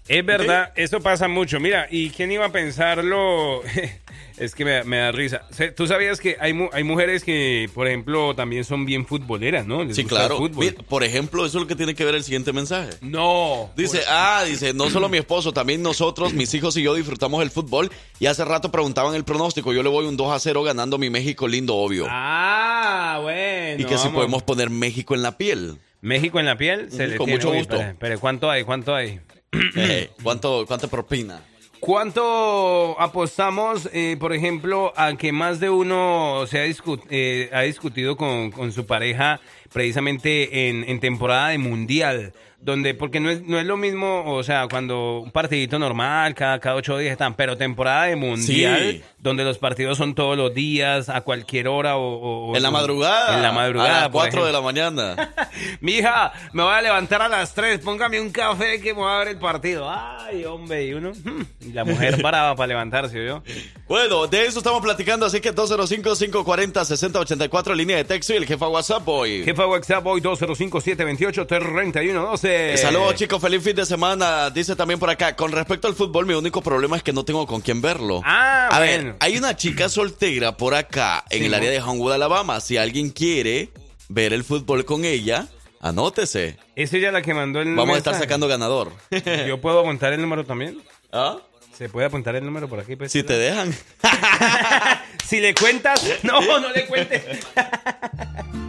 Es verdad, eso pasa mucho. Mira, ¿y quién iba a pensarlo? es que me, me da risa. Tú sabías que hay, mu- hay mujeres que, por ejemplo, también son bien futboleras, ¿no? Les Sí, gusta el claro. fútbol. Por ejemplo, eso es lo que tiene que ver el siguiente mensaje. No. Dice, ah, dice, no solo mi esposo, también nosotros, mis hijos y yo disfrutamos el fútbol. Y hace rato preguntaban el pronóstico. Yo le voy un 2 a 0 ganando mi México lindo, obvio. Ah, bueno. y que si podemos poner México en la piel. México en la piel, se le con tiene. mucho Uy, gusto. espere, espere, ¿cuánto hay? ¿Cuánto hay? Eh, ¿Cuánto, ¿Cuánto propina? ¿Cuánto apostamos, eh, por ejemplo, a que más de uno se ha, discu- eh, ha discutido con, con su pareja precisamente en, en temporada de mundial? Donde, porque no es, no es lo mismo, o sea, cuando un partidito normal, cada, cada ocho días están, pero temporada de mundial, Sí. donde los partidos son todos los días, a cualquier hora o... o- En la madrugada. En la madrugada. A las 4 de la mañana. Mija, me voy a levantar a las 3, póngame un café que me va a ver el partido. Ay, hombre, y uno, hmm, y la mujer paraba para levantarse, ¿yo? Bueno, de eso estamos platicando, así que 205-540-6084, línea de texto y el jefa WhatsApp hoy. Jefa WhatsApp hoy 205-728-3112. dice? Saludos chicos, feliz fin de semana. Dice también por acá, con respecto al fútbol, mi único problema es que no tengo con quién verlo. Ah, A bueno. ver, hay una chica soltera por acá en Sí, el área de Homewood, Alabama. Si alguien quiere ver el fútbol con ella, anótese. Es ella la que mandó el Vamos a estar sacando ganador. ¿Yo puedo apuntar el número también? ¿Ah? ¿Se puede apuntar el número por aquí? pues? Si te dejan. Si le cuentas, no, no le cuentes.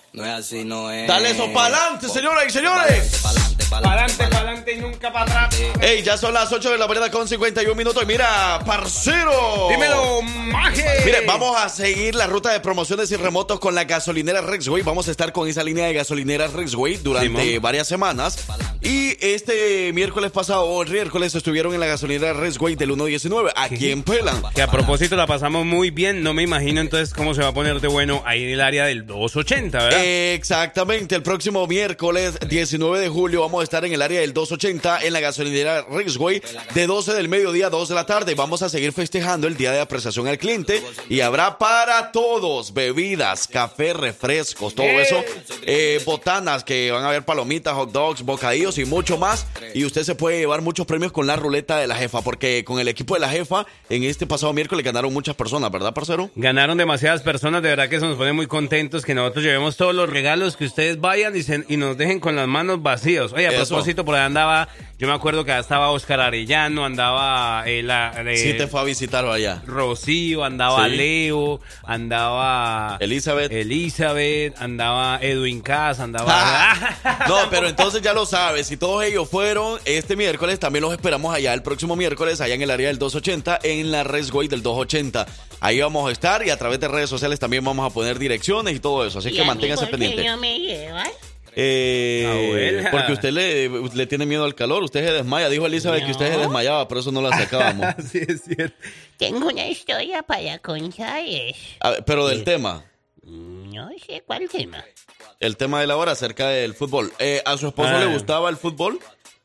no es así, no es. Dale eso para adelante, señoras y señores. Pa'lante, pa'lante, Pa'lante, pa'lante y nunca para atrás. Ey, ya son las 8 de la mañana con 51 minutos. Y mira, parcero. Dímelo, maje. Mire, vamos a seguir la ruta de promociones y remotos con la gasolinera Rexway. Vamos a estar con esa línea de gasolineras Rexway durante Simón. varias semanas. Y este miércoles pasado, o el miércoles, estuvieron en la gasolinera Rexway del 119, aquí en Pelan. Que a propósito la pasamos muy bien. No me imagino entonces cómo se va a poner de bueno ahí en el área del 280, ¿verdad? Exactamente, el próximo miércoles 19 de julio vamos a estar en el área del 280 en la gasolinera Rexway de 12 del mediodía a 2 de la tarde. Vamos a seguir festejando el día de apreciación al cliente y habrá para todos bebidas, café, refrescos, todo eso, eh, botanas que van a haber palomitas, hot dogs, bocadillos y mucho más. Y usted se puede llevar muchos premios con la ruleta de la jefa, porque con el equipo de la jefa en este pasado miércoles ganaron muchas personas, ¿verdad, parcero? Ganaron demasiadas personas, de verdad que eso nos pone muy contentos que nosotros llevemos todos los regalos, que ustedes vayan y, se- y nos dejen con las manos vacías. Oye, a Eso. propósito, por ahí andaba, yo me acuerdo que estaba Oscar Arellano, andaba eh, la, eh, Sí te fue a visitar allá. Rocío, andaba Sí. Leo, andaba Elizabeth. Elizabeth, andaba Edwin Cas, andaba... Ah, no, pero entonces ya lo sabes, si todos ellos fueron este miércoles, también los esperamos allá el próximo miércoles, allá en el área del 280, en la Resway del 280. Ahí vamos a estar y a través de redes sociales también vamos a poner direcciones y todo eso, así ¿Y que manténgase pendiente. no me? Eh, porque usted le, le tiene miedo al calor, usted se desmaya, dijo Elizabeth que usted se desmayaba, por eso no la sacábamos. sí, es cierto. Tengo una historia para contar eso. A ver, pero del tema, No sé cuál tema. el tema de la hora acerca del fútbol. Eh, ¿A su esposo Ah. le gustaba el fútbol?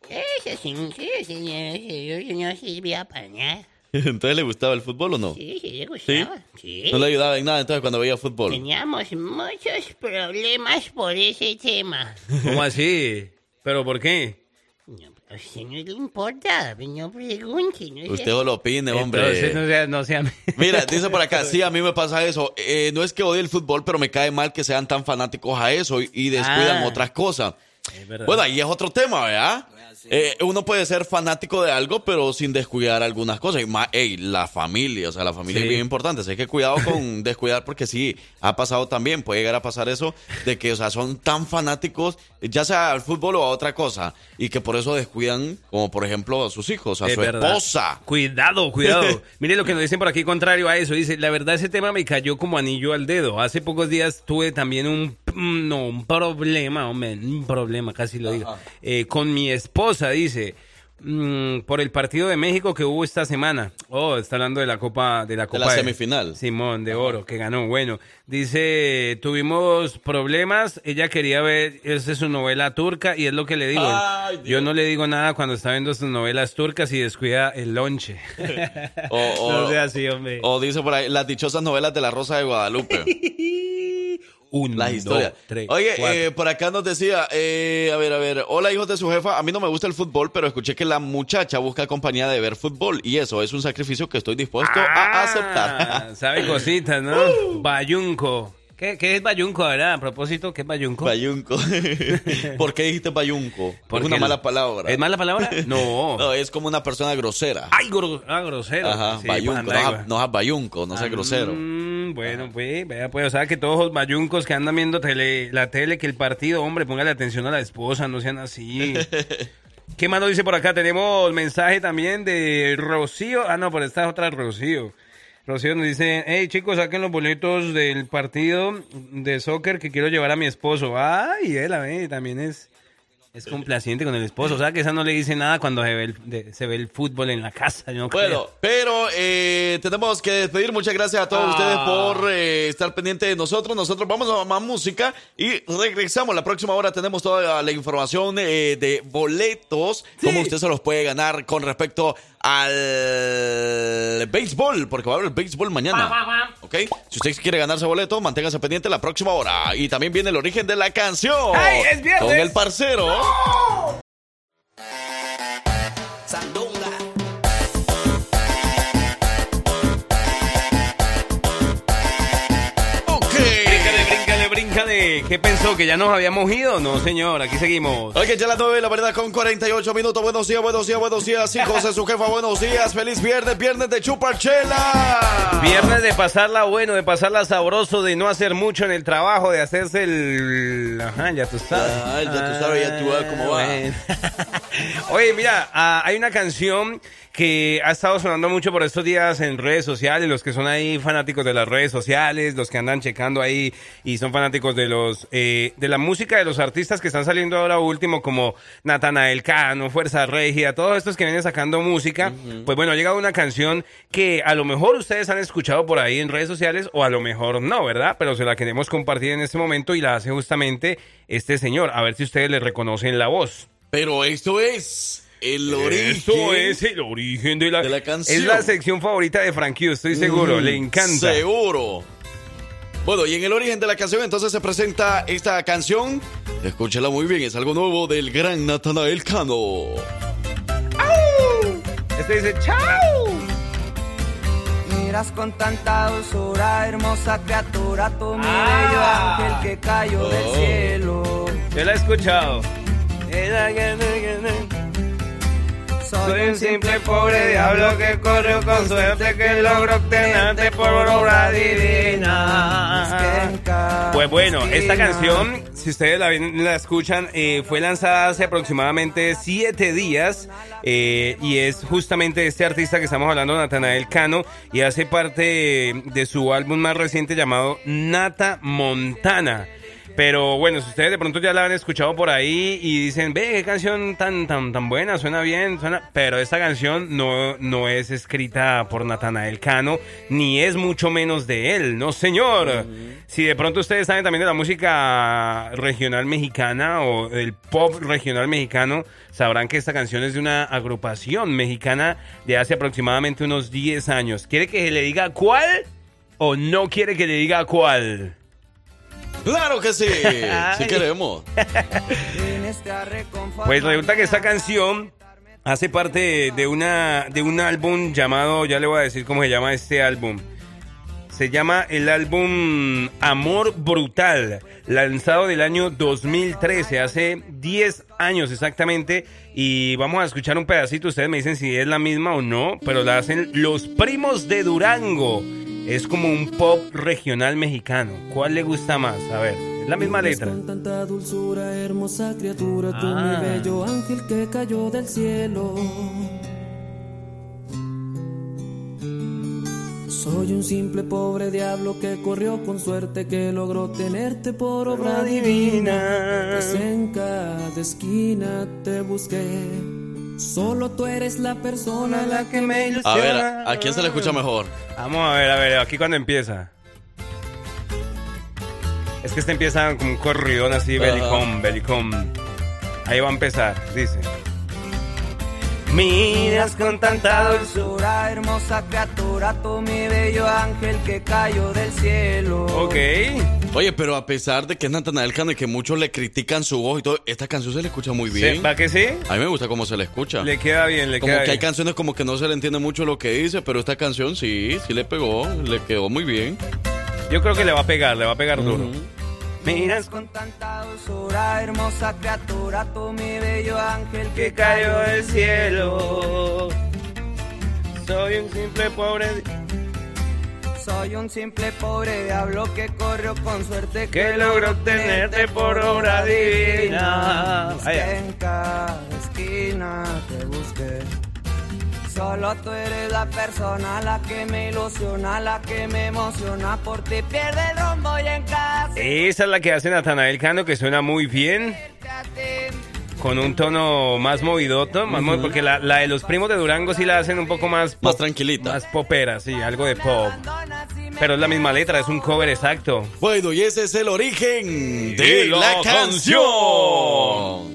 Eso sí, sí, sí, sí, no sirvía para nada. Entonces le gustaba el fútbol o no? Sí, sí, le gustaba. Sí. No le ayudaba en nada entonces cuando veía fútbol. Teníamos muchos problemas por ese tema. ¿Cómo así? ¿Pero por qué? No, a usted no le importa, no pregunte. No Usted sé. solo opine, hombre. Entonces no sea... No sea... Mira, dice por acá, sí, a mí me pasa eso. Eh, no es que odie el fútbol, pero me cae mal que sean tan fanáticos a eso y, y descuidan Ah. otras cosas. Es verdad. Bueno, ahí es otro tema, ¿verdad? Eh, uno puede ser fanático de algo, pero sin descuidar algunas cosas. Y más, la familia, o sea, la familia Sí. es bien importante. Así que cuidado con descuidar, porque sí, ha pasado también, puede llegar a pasar eso, de que, o sea, son tan fanáticos, ya sea al fútbol o a otra cosa, y que por eso descuidan, como por ejemplo, a sus hijos, a Es su verdad. esposa. Cuidado, cuidado. Mire lo que nos dicen por aquí contrario a eso. Dice, la verdad ese tema me cayó como anillo al dedo. Hace pocos días tuve también un, no, un problema, hombre, un problema, casi lo digo, eh, con mi esposa, dice. mm, por el partido de México que hubo esta semana. Oh, está hablando de la Copa de la Copa la semifinal. Simón de Oro que ganó. Bueno, dice, tuvimos problemas, ella quería ver, esa es su novela turca y es lo que le digo. Ay, Dios. Yo no le digo nada cuando está viendo sus novelas turcas y descuida el lonche. O, o- no sea así, hombre. o dice por ahí, las dichosas novelas de la Rosa de Guadalupe. Un, Las historias. dos, tres, Oye, eh, por acá nos decía, eh, a ver, a ver, hola hijos de su jefa, a mí no me gusta el fútbol, pero escuché que la muchacha busca compañía de ver fútbol y eso es un sacrificio que estoy dispuesto a Ah, aceptar. Sabe cositas, ¿no? Bayunco. ¿Qué, ¿Qué es bayunco, verdad? A propósito, ¿qué es bayunco? Bayunco. ¿Por qué dijiste bayunco? Es Porque una el- mala palabra. ¿Es mala palabra? No. No, es como una persona grosera. Ay, gro- ah, grosero. Ajá, Sí, bayunco. pues, no, es- no es bayunco, no sea Ah, grosero. mm, bueno, pues, vea, pues, o sea, que todos los bayuncos que andan viendo tele, la tele, que el partido, hombre, póngale atención a la esposa, no sean así. ¿Qué más nos dice por acá? Tenemos mensaje también de Rocío. Ah, no, por esta es otra Rocío. Rocío nos dice, hey chicos, saquen los boletos del partido de soccer que quiero llevar a mi esposo. Ay, él, a ver, también es... Es complaciente con el esposo. O sea que esa no le dice nada cuando se ve el, de- se ve el fútbol en la casa. yo no Bueno, creo. pero eh, tenemos que despedir. Muchas gracias a todos Ah. ustedes por eh, estar pendientes de nosotros. Nosotros vamos a más música y regresamos. La próxima hora tenemos toda la información eh, de boletos, cómo usted se los puede ganar con respecto al béisbol, porque va a haber béisbol mañana. ¿Ok? Si usted quiere ganarse boleto, manténgase pendiente la próxima hora. Y también viene el origen de la canción. ¡Ay, es viernes! Con el parcero. ¿Qué pensó? ¿Que ya nos habíamos ido? No, señor, aquí seguimos. Ok, ya las 9 de la verdad con 48 minutos. Buenos días, buenos días, buenos días. Hijos de su jefa, buenos días. Feliz viernes, viernes de Chuparchela. Viernes de pasarla bueno, de pasarla sabroso, de no hacer mucho en el trabajo, de hacerse el... Ajá, ya tú sabes. Ya tú sabes, ya tú sabes cómo va. Oye, mira, ah, hay una canción que ha estado sonando mucho por estos días en redes sociales, los que son ahí fanáticos de las redes sociales, los que andan checando ahí y son fanáticos de los eh, de la música de los artistas que están saliendo ahora último como Natanael Cano, Fuerza Regia, todos estos que vienen sacando música, pues bueno, ha llegado una canción que a lo mejor ustedes han escuchado por ahí en redes sociales o a lo mejor no, ¿verdad? Pero se la queremos compartir en este momento y la hace justamente este señor, a ver si ustedes le reconocen la voz. Pero esto es el origen. Esto es el origen de la, de la canción. Es la sección favorita de Frankie, estoy seguro. Mm, Le encanta. Seguro. Bueno, y en el origen de la canción entonces se presenta esta canción. Escúchela muy bien, es algo nuevo del gran Natanael Cano. Este dice, ¡chao! Miras con tanta dulzura, hermosa criatura, tú mi Ah. bello ángel que cayó del Oh. cielo. Yo la he escuchado. Soy un simple pobre diablo que corrió con suerte que logró obtenerte por obra divina. Pues bueno, esta canción, si ustedes la, ven- la escuchan, eh, fue lanzada hace aproximadamente siete días eh, y es justamente este artista que estamos hablando, Natanael Cano, y hace parte de su álbum más reciente llamado Nata Montana. Pero bueno, si ustedes de pronto ya la han escuchado por ahí y dicen, ve, qué canción tan, tan, tan buena, suena bien, suena... Pero esta canción no, no es escrita por Natanael Cano, ni es mucho menos de él, no señor. Si de pronto ustedes saben también de la música regional mexicana o del pop regional mexicano, sabrán que esta canción es de una agrupación mexicana de hace aproximadamente unos 10 años. ¿Quiere que le diga cuál o no quiere que le diga cuál? Claro que sí, sí queremos. Pues resulta que esta canción hace parte de una de un álbum llamado, ya le voy a decir cómo se llama este álbum. Se llama el álbum Amor Brutal, lanzado del año 2013, hace 10 años exactamente. Y vamos a escuchar un pedacito, ustedes me dicen si es la misma o no, pero la hacen Los Primos de Durango. Es como un pop regional mexicano. ¿Cuál le gusta más? A ver, es la misma letra. Con tanta dulzura, hermosa criatura, tú Ah. mi bello ángel que cayó del cielo. Soy un simple pobre diablo que corrió con suerte que logró tenerte por obra divina. Pues en cada esquina te busqué. Solo tú eres la persona a la que me A ver, ¿a, a quién se le escucha mejor? Vamos a ver, a ver, aquí cuando empieza. Es que este empieza como un corridón así, belicón, belicón. Ahí va a empezar, dice. Miras con tanta dulzura. hermosa criatura, tú mi bello ángel que cayó del cielo. Ok. Oye, pero a pesar de que es Natanael Cano y que muchos le critican su voz y todo, esta canción se le escucha muy bien. ¿Va que sí? A mí me gusta cómo se le escucha. Le queda bien, le como queda que hay canciones como que no se le entiende mucho lo que dice, pero esta canción sí, sí le pegó, le quedó muy bien. Yo creo que le va a pegar, le va a pegar duro. Miras con tanta dulzura, hermosa criatura, tú mi bello ángel Que cayó del cielo. Soy un simple pobre. Soy un simple pobre diablo que corrió con suerte Que logró tenerte por obra divina. Vaya. En cada esquina te busqué. Solo tú eres la persona, la que me ilusiona, la que me emociona. Por ti pierde el rumbo y en cada Esa es la que hace Natanael Cano, que suena muy bien. con un tono más movidoto, más movi- porque la, la de los primos de Durango sí la hacen un poco más pop, Más tranquilita. más popera, sí, algo de pop. Pero es la misma letra, es un cover exacto. Bueno, y ese es el origen de De la la canción.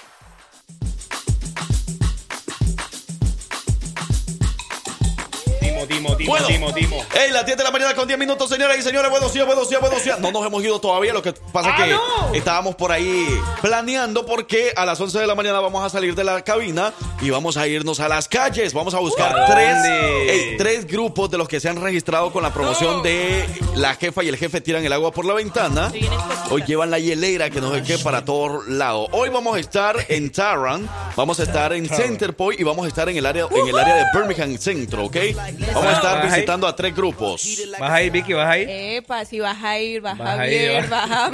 Timo, Timo, Timo, Bueno. Timo, Timo. Ey, las 10 de la mañana con 10 minutos, señoras y señores. Buenos días, buenos días, buenos días. No nos hemos ido todavía. Lo que pasa ¡Ah, es que no! estábamos por ahí planeando porque a las 11 de la mañana vamos a salir de la cabina y vamos a irnos a las calles. Vamos a buscar ¿A tres, eh, tres grupos de los que se han registrado con la promoción de la jefa y el jefe tiran el agua por la ventana. Hoy llevan la hielera que nos sé qué para todos lados. Hoy vamos a estar en Tarrant, vamos a estar en Center Point y vamos a estar en el área, en el área de Birmingham Centro, ¿ok? Vamos a estar visitando a tres grupos. ¿Vas a ir, Vicky? ¿Vas a ir? Epa, si vas a ir, vas, Vas a ir, vas- a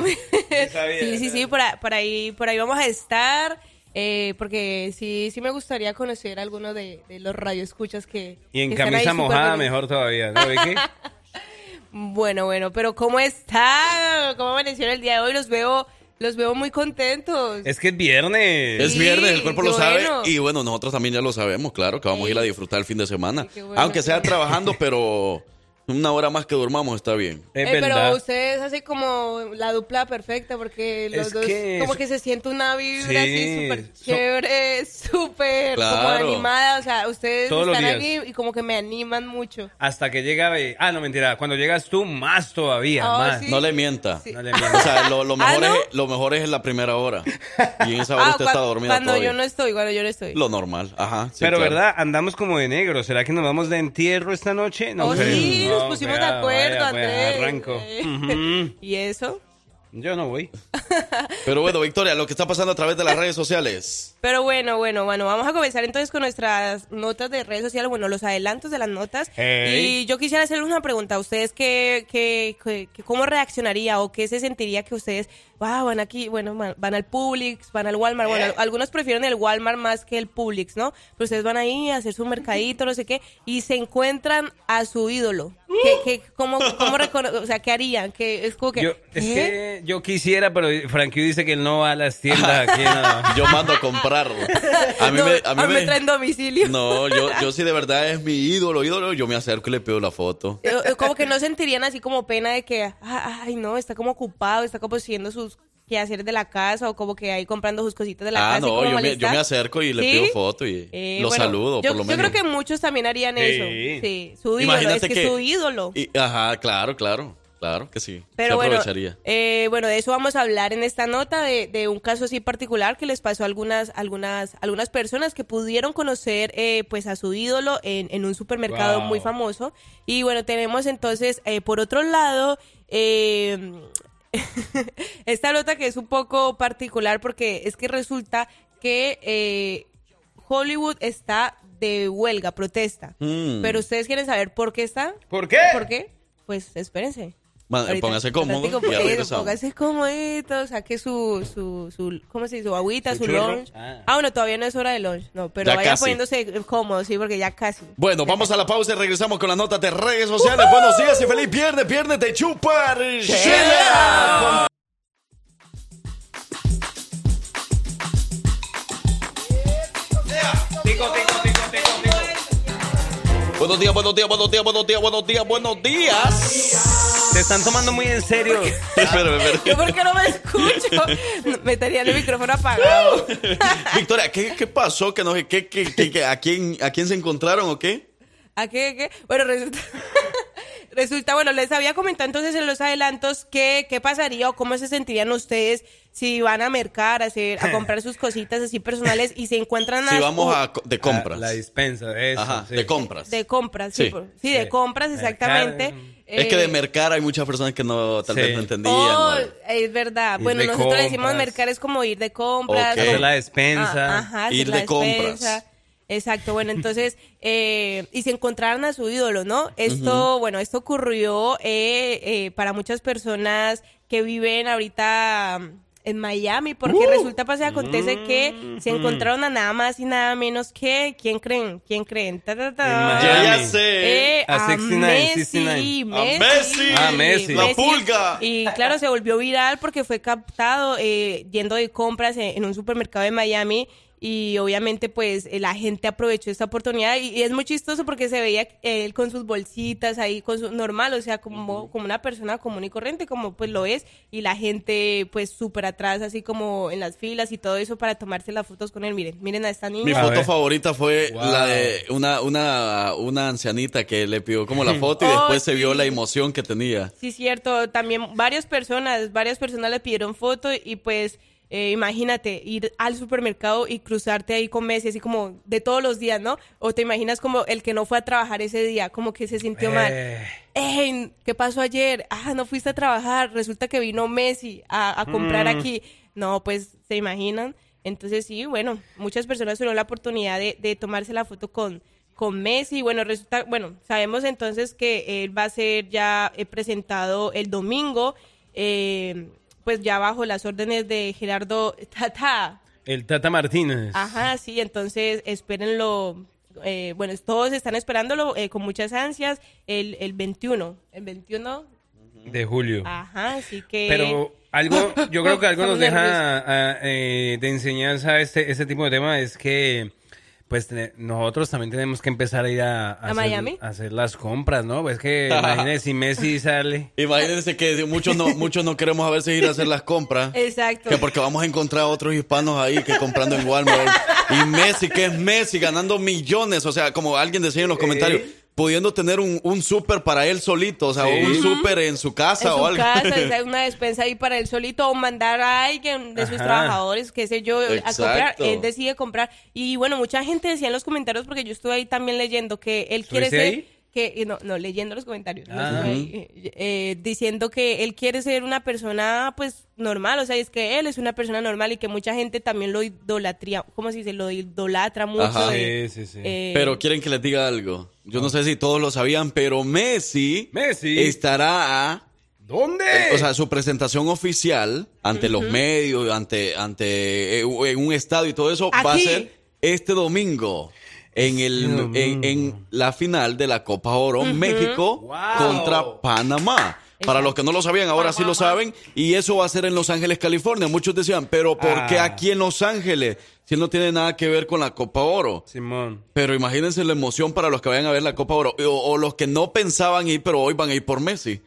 Sí, sí, sí, por ahí, por ahí vamos a estar. Eh, porque sí, sí me gustaría conocer a alguno de, de los radioescuchas que. Y en que están ahí camisa mojada mejor todavía, ¿no, Vicky? Bueno, bueno, pero ¿cómo están? ¿Cómo amanecieron el día de hoy? Los veo, los veo muy contentos. Es que es viernes. Es viernes, el cuerpo lo qué sabe. bueno. Y bueno, nosotros también ya lo sabemos, claro, que vamos a ir a disfrutar el fin de semana. qué bueno, Aunque qué sea trabajando, pero una hora más que durmamos está bien. Es Eh, pero verdad. ustedes hacen como la dupla perfecta porque los Es dos que como es- que se siente una vibra Sí, así súper so- chévere, súper como animada, o sea, ustedes Todos están aquí y como que me animan mucho. Hasta que llega... eh, Ah, no, mentira. Cuando llegas tú, más todavía, Oh, más. sí. No le mienta. Sí. No le O sea, lo, lo Ah, mejor ¿no? es, lo mejor es en la primera hora. Y en esa hora Ah, usted está dormida cuando todavía. yo no estoy, cuando yo no estoy. Lo normal, ajá. sí, Pero claro. verdad, andamos como de negro. ¿Será que nos vamos de entierro esta noche? No Oh, creo. sí, nos No, pusimos de acuerdo, vaya, vaya, Andrés. arranco. ¿Y eso? Yo no voy. Pero bueno, Victoria, lo que está pasando a través de las redes sociales. Pero bueno, bueno, bueno, vamos a comenzar entonces con nuestras notas de redes sociales, bueno, los adelantos de las notas. Hey. Y yo quisiera hacerles una pregunta a ustedes, ¿qué, qué, qué- qué- ¿cómo reaccionaría o qué se sentiría que ustedes, wow, van aquí, bueno, van, al Publix, van al Walmart, bueno, algunos prefieren el Walmart más que el Publix, ¿no? Pero ustedes van ahí a hacer su mercadito, no sé qué, y se encuentran a su ídolo. ¿Qué, qué, cómo, cómo recono- o sea, ¿qué harían? ¿Qué, es como que, Yo, es ¿qué? que yo quisiera, pero Frankie dice que él no va a las tiendas aquí. no. Yo mando a comprar. A mí No, me, a mí me- traen domicilio. No, yo, yo sí de verdad es mi ídolo, ídolo, yo me acerco y le pido la foto. Como que no sentirían así como pena de que, ah, ay, no, está como ocupado, está como siguiendo sus quehaceres de la casa o como que ahí comprando sus cositas de la Ah, casa. y no, como yo me, yo me acerco y le ¿Sí? pido foto y Eh, lo bueno, saludo, yo, por lo yo menos. creo que muchos también harían Sí. eso. Sí, su ídolo, Imagínate es que, que- su ídolo. Y- ajá, claro, claro, claro que sí. Pero Se bueno, aprovecharía. eh, bueno, de eso vamos a hablar en esta nota de, de un caso así particular que les pasó a algunas, algunas, algunas personas que pudieron conocer eh, pues a su ídolo en, en un supermercado Wow. muy famoso. Y bueno, tenemos entonces eh, por otro lado eh, esta nota que es un poco particular porque es que resulta que eh, Hollywood está de huelga, protesta. Mm. Pero ustedes quieren saber por qué está. ¿Por qué? ¿Por qué? Pues espérense. Ahorita- póngase cómodo. Póngase cómodito, saque su, su, su, ¿cómo se dice? Su agüita, ¿Su lunch. Ah. Ah. bueno, todavía no es hora de lunch, no, pero Ya vaya casi. poniéndose cómodo, sí, porque ya casi. Bueno, vamos a la pausa y regresamos con las notas de redes sociales. Buenos días y feliz viernes, viernes de chupar. Chela. Buenos días, buenos días, buenos días, buenos días, buenos días, buenos días. Te están tomando muy en serio. Espérame, espérame. Yo porque no me escucho, me tenía el micrófono apagado. Victoria, ¿qué, qué pasó? ¿Que no, sé qué, qué, qué- qué- a, quién, ¿A quién se encontraron o qué? ¿A qué, qué? Bueno, resulta, resulta, bueno, les había comentado entonces en los adelantos qué, qué pasaría o cómo se sentirían ustedes si van a mercar, a, hacer, a comprar sus cositas así personales y se encuentran Si a- vamos u- a, de compras. La, la dispensa, eso. Ajá, sí. de compras. de compras, sí, Sí. por- sí, de compras, exactamente. Es que de Eh, mercar hay muchas personas que no, tal Sí. vez no entendían. Oh, ¿no? es verdad. Ir Bueno, nosotros le decimos compras. mercar es como ir de compras. Ok. o- Hacer la despensa. Ah, ajá, Ir la de compras. despensa. Exacto, bueno, entonces, eh, y se encontraron a su ídolo, ¿no? Esto, bueno, esto ocurrió eh, eh, para muchas personas que viven ahorita en Miami, porque Uh. resulta, pasa y acontece que se encontraron a nada más y nada menos que, ¿quién creen? ¿Quién creen? Ta, ta, ta. Ya, ya sé. Eh, A a 69, Messi, 69. A Messi. Ah, Messi. La pulga. Y claro, se volvió viral porque fue captado eh, yendo de compras en, en un supermercado de Miami y obviamente pues eh, la gente aprovechó esta oportunidad y, y es muy chistoso porque se veía él con sus bolsitas ahí, con su normal, o sea, como, como una persona común y corriente, como pues lo es, y la gente pues súper atrás, así como en las filas y todo eso para tomarse las fotos con él. Miren, miren a esta niña. Mi A foto ver. favorita fue Wow. la de una, una, una ancianita que le pidió como la foto y Oh, después se sí. vio la emoción que tenía. Sí, cierto. También varias personas, varias personas le pidieron foto y pues eh, imagínate ir al supermercado y cruzarte ahí con Messi, así como de todos los días, ¿no? O te imaginas como el que no fue a trabajar ese día, como que se sintió mal. Eh. Ey, ¿qué pasó ayer? Ah, no fuiste a trabajar. Resulta que vino Messi a, a comprar Mm. aquí. No, pues se imaginan. Entonces sí, bueno, muchas personas tuvieron la oportunidad de, de tomarse la foto con, con Messi. Bueno, resulta, bueno, sabemos entonces que él va a ser ya eh, presentado el domingo, eh, pues ya bajo las órdenes de Gerardo Tata. El Tata Martínez. Ajá, sí, entonces espérenlo. eh, bueno, todos están esperándolo eh, con muchas ansias el, el 21. El 21, De julio. ajá, así que... Pero algo, yo creo que algo nos deja ah, eh, de enseñanza este, este tipo de tema es que pues nosotros también tenemos que empezar a ir a, hacer, Miami? a hacer las compras, ¿no? Pues que imagínese si Messi sale. Imagínense que muchos no, muchos no queremos a veces ir a hacer las compras. Exacto. Que porque vamos a encontrar a otros hispanos ahí que comprando en Walmart. Y Messi, que es Messi, ganando millones. O sea, como alguien decía en los comentarios, pudiendo tener un, un súper para él solito. O sea, Sí. un súper en su casa en o su algo. casa, o sea, una despensa ahí para él solito o mandar a alguien de sus Ajá. trabajadores, qué sé yo, a comprar. Él decide comprar. Y bueno, mucha gente decía en los comentarios, porque yo estuve ahí también leyendo, que él quiere ¿Estuviste ser... ahí? Que, no, no, leyendo los comentarios. Ah. eh, eh, diciendo que él quiere ser una persona, pues, normal. O sea, es que él es una persona normal y que mucha gente también lo idolatría. ¿Cómo se dice? Lo idolatra mucho. Ajá. de- Sí, sí, sí. eh, Pero quieren que les diga algo. Yo no sé si todos lo sabían, pero Messi, Messi. estará a ¿Dónde? Eh, O sea, su presentación oficial ante los medios, ante, ante eh, en un estadio y todo eso va a ser este domingo. En, el, en, en la final de la Copa Oro, México Wow. contra Panamá. Para los que no lo sabían, ahora sí lo saben. Y eso va a ser en Los Ángeles, California. Muchos decían, pero ¿por qué Ah. aquí en Los Ángeles? Si no tiene nada que ver con la Copa Oro. Simón. Pero imagínense la emoción para los que vayan a ver la Copa Oro. O, o los que no pensaban ir, pero hoy van a ir por Messi.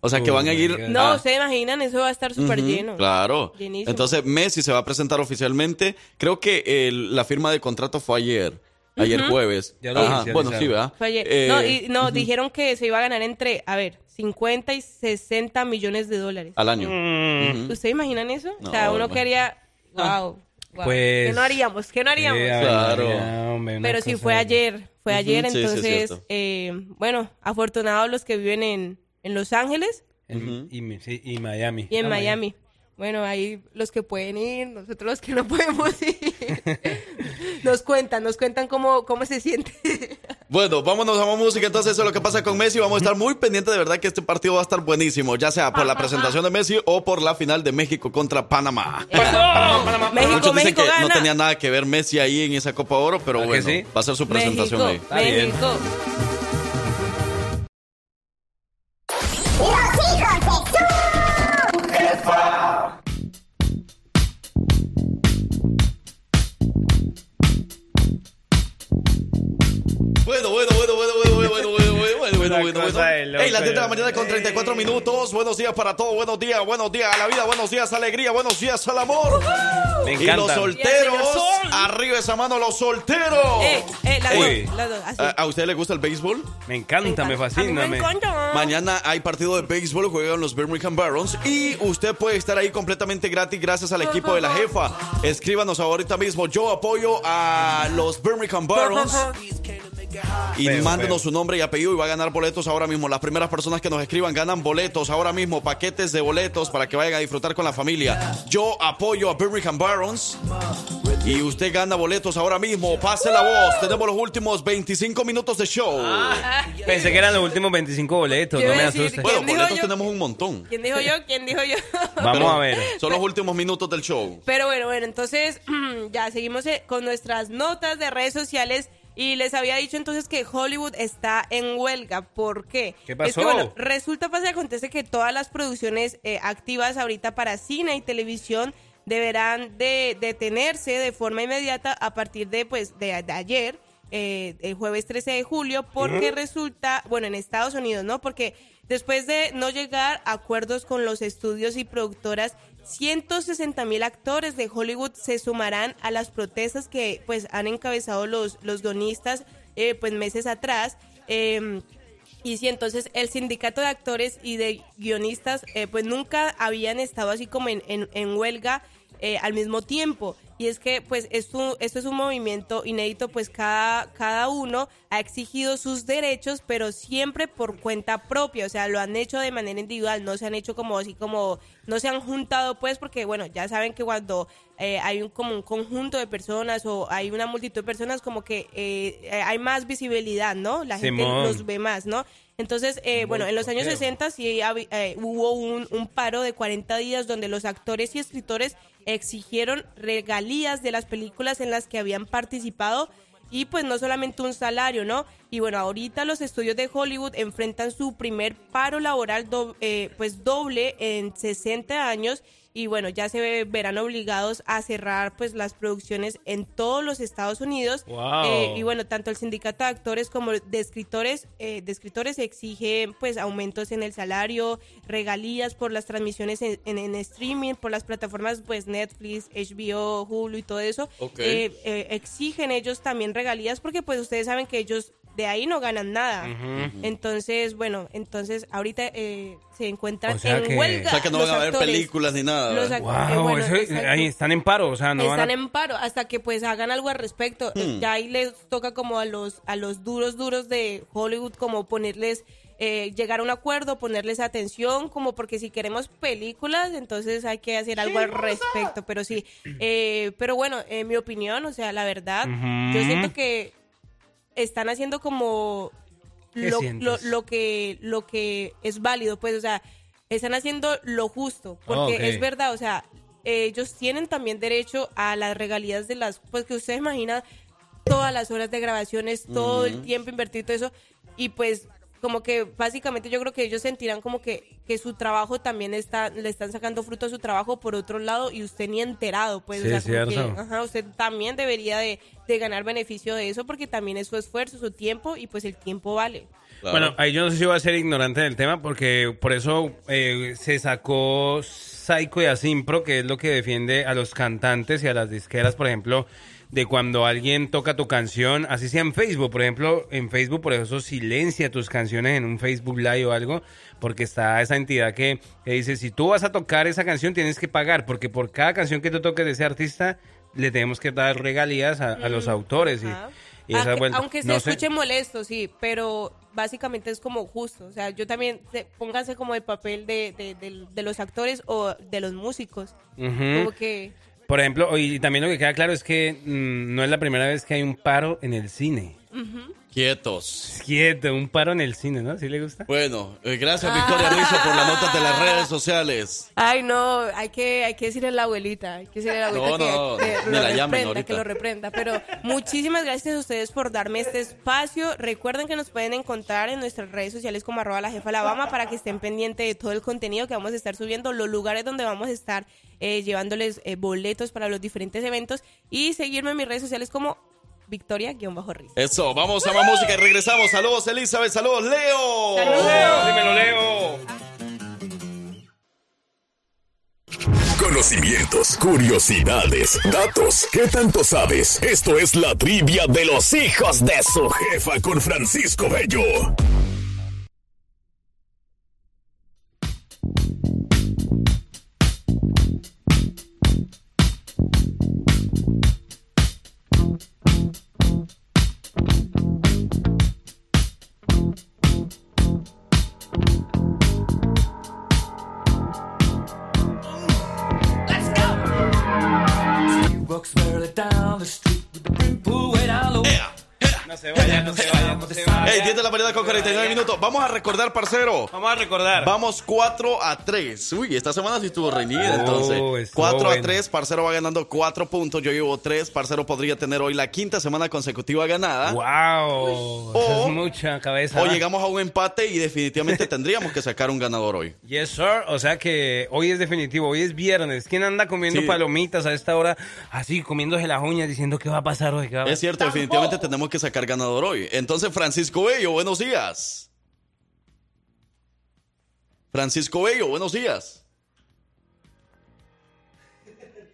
O sea, que van a ir... No, ¿se imaginan? Eso va a estar súper lleno. Claro. Llenísimo. Entonces Messi se va a presentar oficialmente. Creo que el- la firma de contrato fue ayer. Ayer jueves. Ya lo Ajá. Bueno, sí, ¿verdad? Eh, no, y, no dijeron que se iba a ganar entre, a ver, 50 y 60 millones de dólares. Al año. Mm. ¿Ustedes imaginan eso? o No, sea, uno hermano. quería, wow, wow. Pues- ¿Qué no haríamos? ¿Qué no haríamos? Eh, Claro. Pero sí cosa fue ayer, fue ayer, sí, sí, es entonces, cierto. eh, bueno, afortunados los que viven en, en Los Ángeles En- y, sí, y Miami. y en Ah, Miami. Bueno, ahí los que pueden ir, nosotros los que no podemos ir. nos cuentan, nos cuentan cómo, cómo se siente. Bueno, vámonos a música. Entonces, eso es lo que pasa con Messi. Vamos a estar muy pendientes de verdad que este partido va a estar buenísimo. Ya sea por la presentación de Messi o por la final de México contra Panamá. México, Muchos dicen México que no gana. tenía nada que ver Messi ahí en esa Copa Oro, pero ¿Ah, que bueno, sí? va a ser su presentación México, ahí. México. Bueno, bueno, bueno, bueno, bueno, bueno, bueno, bueno, bueno, bueno, bueno, Una bueno, cosa bueno. de loco, Ey, las 10 de la mañana con 34 minutos. Buenos días para todos. Buenos días, buenos días a la vida, buenos días alegría, buenos días al amor. Me Y los solteros, arriba esa mano los solteros. Eh, eh, dos, dos, así. ¿A, a usted le gusta el béisbol? Me encanta, me fascina. me- encanta. Mañana hay partido de béisbol, juegan los Birmingham Barons y usted puede estar ahí completamente gratis gracias al equipo de la jefa. Escríbanos ahorita mismo, yo apoyo a los Birmingham Barons y Feo, mándenos feo. su nombre y apellido y va a ganar boletos ahora mismo. Las primeras personas que nos escriban ganan boletos ahora mismo, paquetes de boletos para que vayan a disfrutar con la familia. Yo apoyo a Birmingham Barons Y usted gana boletos ahora mismo. Pase la voz. Tenemos los últimos 25 minutos de show. Pensé que eran los últimos 25 boletos, no me asustes. Bueno, ¿Quién dijo boletos yo? tenemos un montón. ¿Quién dijo yo? ¿Quién dijo yo? Vamos Pero a ver. Son los últimos minutos del show. Pero bueno, bueno, entonces ya seguimos eh, con nuestras notas de redes sociales y les había dicho entonces que Hollywood está en huelga. ¿Por qué? ¿Qué Es pasó? que bueno, resulta, pasa y acontece que todas las producciones eh, activas ahorita para cine y televisión deberán de detenerse de forma inmediata a partir de pues de, de ayer, eh, el jueves 13 de julio, porque resulta, bueno, en Estados Unidos, ¿no? Porque después de no llegar a acuerdos con los estudios y productoras, 160 mil actores de Hollywood se sumarán a las protestas que pues han encabezado los, los guionistas eh, pues meses atrás. Eh, y sí, entonces el sindicato de actores y de guionistas eh, pues nunca habían estado así como en- en huelga eh, al mismo tiempo. Y es que pues esto, esto es un movimiento inédito, pues cada, cada uno ha exigido sus derechos, pero siempre por cuenta propia, o sea, lo han hecho de manera individual, no se han hecho como así como, no se han juntado pues, porque bueno, ya saben que cuando eh, hay un, como un conjunto de personas o hay una multitud de personas, como que eh, hay más visibilidad, ¿no? La gente los ve más, ¿no? Entonces, eh, bueno, en los años 60 sí eh, hubo un, un paro de 40 días donde los actores y escritores exigieron regalías de las películas en las que habían participado y pues no solamente un salario, ¿no? Y bueno, ahorita los estudios de Hollywood enfrentan su primer paro laboral do- eh, pues doble en 60 años y bueno, ya se ve- verán obligados a cerrar pues las producciones en todos los Estados Unidos. Wow. Eh, y bueno, tanto el sindicato de actores como de escritores, eh, de escritores exigen pues aumentos en el salario, regalías por las transmisiones en, en- en streaming, por las plataformas pues Netflix, HBO, Hulu y todo eso. Eh, eh, exigen ellos también regalías porque pues ustedes saben que ellos de ahí no ganan nada. Entonces, bueno, entonces ahorita eh, se encuentran O sea en que- huelga. O sea que no van a haber actores. películas ni nada. Eh, Wow, bueno, eso- ahí están en paro, o sea, no van Están a... en paro hasta que pues hagan algo al respecto. Eh, Ya ahí les toca como a los a los duros duros de Hollywood como ponerles eh, llegar a un acuerdo, ponerles atención, como porque si queremos películas, entonces hay que hacer algo al respecto. Pero sí, eh, pero bueno, en mi opinión, o sea, la verdad, yo siento que están haciendo como ¿Qué lo, lo, lo que lo que es válido, pues, o sea, están haciendo lo justo, porque Ok. es verdad, o sea, ellos tienen también derecho a las regalías de las, pues que ustedes imaginan todas las horas de grabaciones, todo el tiempo invertido todo eso, y pues como que básicamente yo creo que ellos sentirán como que, que su trabajo también está, le están sacando fruto a su trabajo por otro lado y usted ni enterado, pues, Sí, o sea, como que, cierto. ajá, usted también debería de, de ganar beneficio de eso porque también es su esfuerzo, su tiempo y pues el tiempo vale. Claro. Bueno, ahí yo no sé si voy a ser ignorante del tema porque por eso eh, se sacó Psycho y Asimpro, que es lo que defiende a los cantantes y a las disqueras, por ejemplo, de cuando alguien toca tu canción, así sea en Facebook, por ejemplo, en Facebook por eso silencia tus canciones en un Facebook Live o algo, porque está esa entidad que, que dice, si tú vas a tocar esa canción tienes que pagar, porque por cada canción que tú toques de ese artista le tenemos que dar regalías a, a los autores y, Ajá. y esa Aunque, aunque se No sé. escuche molesto, sí, pero básicamente es como justo. O sea, yo también, se- pónganse como el papel de, de, de- de los actores o de los músicos. Como que... Por ejemplo, y también lo que queda claro es que mm, no es la primera vez que hay un paro en el cine. Quietos. Quieto, un paro en el cine, ¿no? ¿Sí le gusta? Bueno, eh, gracias Victoria Rizzo por la nota de las redes sociales. Ay, no, hay que, hay que decirle a la abuelita, hay que decirle a la No, abuelita no, que, que ni lo la reprenda, que lo reprenda. Pero muchísimas gracias a ustedes por darme este espacio. Recuerden que nos pueden encontrar en nuestras redes sociales como arroba la jefa Alabama para que estén pendientes de todo el contenido que vamos a estar subiendo, los lugares donde vamos a estar eh, llevándoles eh, boletos para los diferentes eventos y seguirme en mis redes sociales como Victoria-Riz. Eso, vamos a más música y regresamos. Saludos Elizabeth, saludos Leo. Saludos. Dímelo, Leo. Conocimientos, curiosidades, datos. ¿Qué tanto sabes? Esto es la trivia de los hijos de su jefa con Francisco Bello. Se no se vaya, no se vaya. Ey, 10 de la mañana con 49 minutos. Vamos a recordar, parcero. Vamos a recordar. Vamos 4 a 3. Uy, esta semana sí estuvo reñida, Oh, entonces. estuvo 4 a bueno. 3, Parcero va ganando 4 puntos. Yo llevo 3. Parcero podría tener hoy la quinta semana consecutiva ganada. Wow. O- es mucha cabeza. O llegamos a un empate y definitivamente tendríamos que sacar un ganador hoy. Yes, sir. O sea que hoy es definitivo, hoy es viernes. ¿Quién anda comiendo Sí. palomitas a esta hora? Así, comiéndose las uñas, diciendo qué va a pasar hoy. va a Es cierto, definitivamente tenemos que sacar ganador hoy. Entonces, Francisco Bello, buenos días. Francisco Bello, buenos días.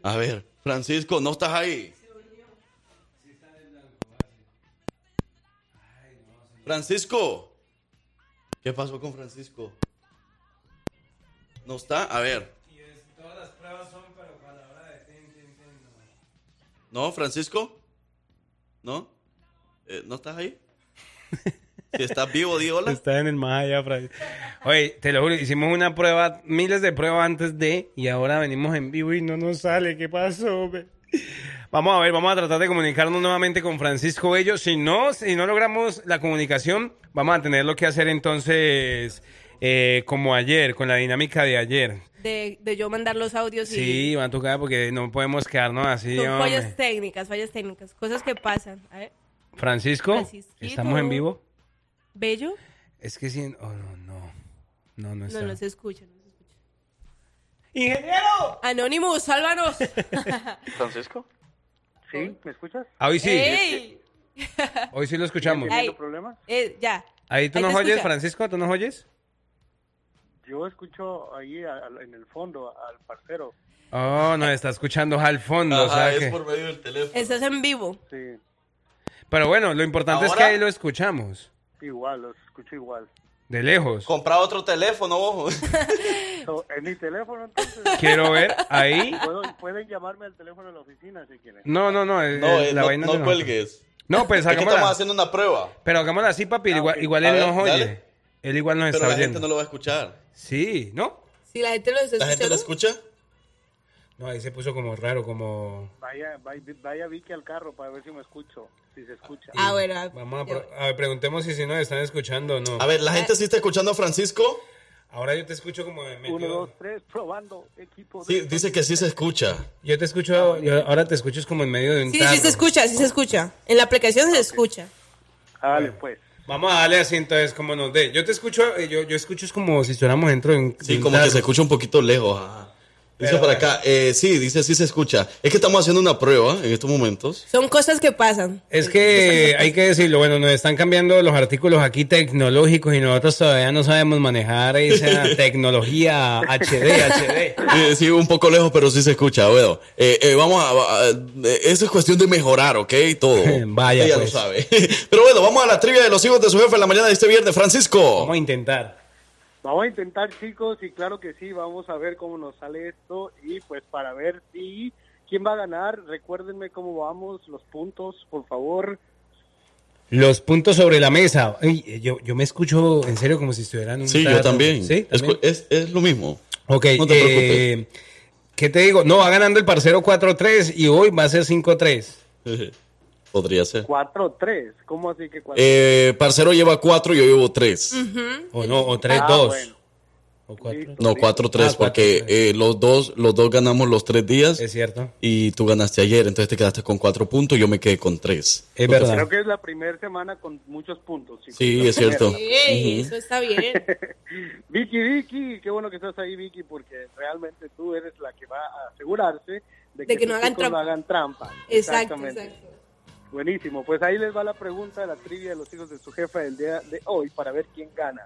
A ver, Francisco, ¿no estás ahí? Francisco. ¿Qué pasó con Francisco? ¿No está? A ver. ¿No, Francisco? ¿No? Eh, ¿No estás ahí? Si estás vivo, di hola. Está en el más allá, Fran. Oye, te lo juro, hicimos una prueba, miles de pruebas antes de, y ahora venimos en vivo y no nos sale. ¿Qué pasó? hombre? Vamos a ver, vamos a tratar de comunicarnos nuevamente con Francisco Bello. Si no, si no logramos la comunicación, vamos a tener lo que hacer entonces eh, como ayer, con la dinámica de ayer. De, de yo mandar los audios y... Sí, va a tocar porque no podemos quedarnos así. Son fallas técnicas, fallas técnicas, cosas que pasan. A ver, Francisco, Francisquito. ¿estamos en vivo? ¿Bello? Es que sí, oh, no, no, no, no está. No, no se escucha. No se escucha. ¡Ingeniero! Anonymous, sálvanos. ¿Francisco? ¿Sí? ¿Me escuchas? Ah, Hoy sí, ¡Ey! hoy sí lo escuchamos. Ay, problemas? eh, ya. Ahí tú Ahí nos oyes, escucha. Francisco, ¿tú nos oyes? Yo escucho ahí a- a- en el fondo al parcero. Oh, nos está escuchando al fondo, o Ajá, sea es que- por medio del teléfono. Estás en vivo. Sí, Pero bueno, lo importante es que ¿Ahora? ahí lo escuchamos, igual, los escucho igual. de lejos. Compra otro teléfono, ojo. En mi teléfono, entonces. Quiero ver ahí. Pueden llamarme al teléfono de la oficina si quieren. No, no, no, eh, No, eh, eh, la no, vaina no nosotros. cuelgues. No, pues Es que hagámosla. estamos haciendo una prueba. Pero hagámosla así, papi, igual, ok. igual él ver, nos dale. oye. Él igual nos Pero está la gente oyendo. no lo va a escuchar. Sí, ¿no? Si la gente lo está ¿La gente lo escuchando. escucha? No, ahí se puso como raro, como... Vaya, vaya, vaya Vicky al carro para ver si me escucho, si se escucha. Ah, bueno. Vamos a, pro- a ver, preguntemos si, si nos están escuchando o no. A ver, ¿la gente sí está escuchando a Francisco? Ahora yo te escucho como de medio... Uno, dos, tres, probando, equipo. Sí, dice que sí se escucha. Yo te escucho, yo ahora te escucho es como en medio de un Sí, tarro. sí se escucha, sí se escucha. En la aplicación se escucha. Dale, pues. Vamos a darle así entonces como nos dé. Yo te escucho, eh, yo, yo escucho es como si estuviéramos dentro de un de Sí, un como que se escucha un poquito lejos. ajá. Dice bueno. acá, eh, sí, dice sí se escucha. Es que estamos haciendo una prueba en estos momentos. Son cosas que pasan. Es que hay que decirlo, bueno, nos están cambiando los artículos aquí tecnológicos y nosotros todavía no sabemos manejar esa tecnología HD, HD. Sí, un poco lejos, pero sí se escucha. Bueno, eh, eh, vamos a, a- eh, Eso es cuestión de mejorar, ¿ok? Todo. Vaya, Ella pues. lo sabe. Pero bueno, vamos a la trivia de los hijos de su jefe en la mañana de este viernes. Francisco. Vamos a intentar. Vamos a intentar, chicos, y claro que sí, vamos a ver cómo nos sale esto y pues para ver si quién va a ganar, recuérdenme cómo vamos, los puntos, por favor. Los puntos sobre la mesa. Ay, yo, yo me escucho en serio como si estuviera en un Sí, yo también. ¿Sí? Es, ¿También? es, es lo mismo. Ok, No te eh, ¿qué te digo? No, va ganando el parcero 4-3 y hoy va a ser 5-3. Podría ser. 4-3, ¿cómo así que 4-3? Eh, parcero lleva cuatro, yo llevo tres. O no, o 3-2. Ah, bueno. O 4. No, cuatro, tres, Ah, porque cuatro, eh, los dos, los dos ganamos los tres días Es cierto. y tú ganaste ayer, entonces te quedaste con cuatro puntos, yo me quedé con tres. Es Entonces, verdad. Creo que es la primera semana con muchos puntos. chicos. Sí, es cierto. Ey, eso está bien. Vicky, Vicky, qué bueno que estás ahí, Vicky, porque realmente tú eres la que va a asegurarse de que, que no hagan trampa. hagan trampa. Exacto, Exactamente. exacto. Buenísimo, pues ahí les va la pregunta de la trivia de los hijos de su jefa del día de hoy para ver quién gana.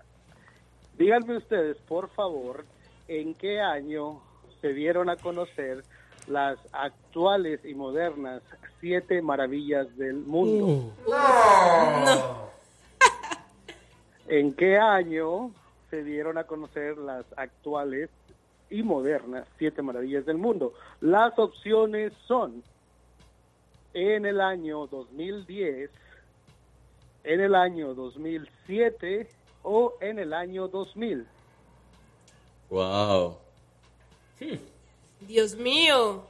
Díganme ustedes, por favor, en qué año se dieron a conocer las actuales y modernas siete maravillas del mundo. No. ¿En qué año se dieron a conocer las actuales y modernas siete maravillas del mundo? Las opciones son en el año 2010, en el año 2007 o en el año 2000. Wow. Dios mío.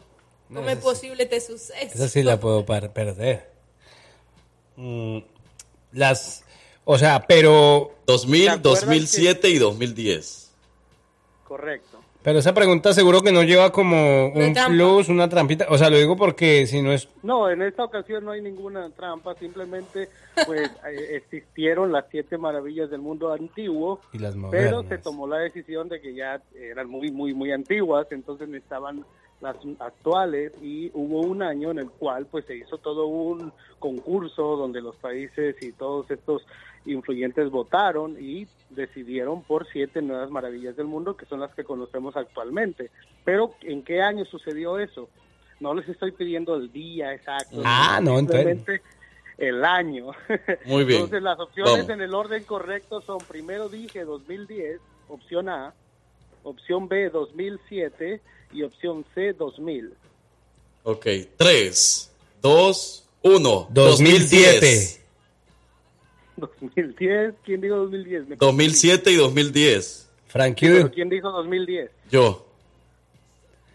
¿Cómo es posible te suceso? Esa sí la puedo par- perder. Mm, las, o sea, pero, 2000, acuerdas 2007 y 2010. Correcto. Pero esa pregunta seguro que no lleva como un plus, una trampita. O sea, lo digo porque si no es, No, en esta ocasión no hay ninguna trampa, simplemente pues eh, existieron las siete maravillas del mundo antiguo, y las pero se tomó la decisión de que ya eran muy, muy, muy antiguas, entonces necesitaban las actuales y hubo un año en el cual pues se hizo todo un concurso donde los países y todos estos influyentes votaron y decidieron por siete nuevas maravillas del mundo que son las que conocemos actualmente. Pero ¿en qué año sucedió eso? No les estoy pidiendo el día exacto. Ah, no, entonces- simplemente el año. Muy bien. Entonces las opciones Vamos. en el orden correcto son, primero dije 2010, opción A, opción B 2007 y opción C 2000. Ok, 3, 2, 1. 2007. 2010, ¿quién dijo 2010? Me 2007 y 2010. Frank confundí. Q. ¿Pero ¿Quién dijo 2010? Yo.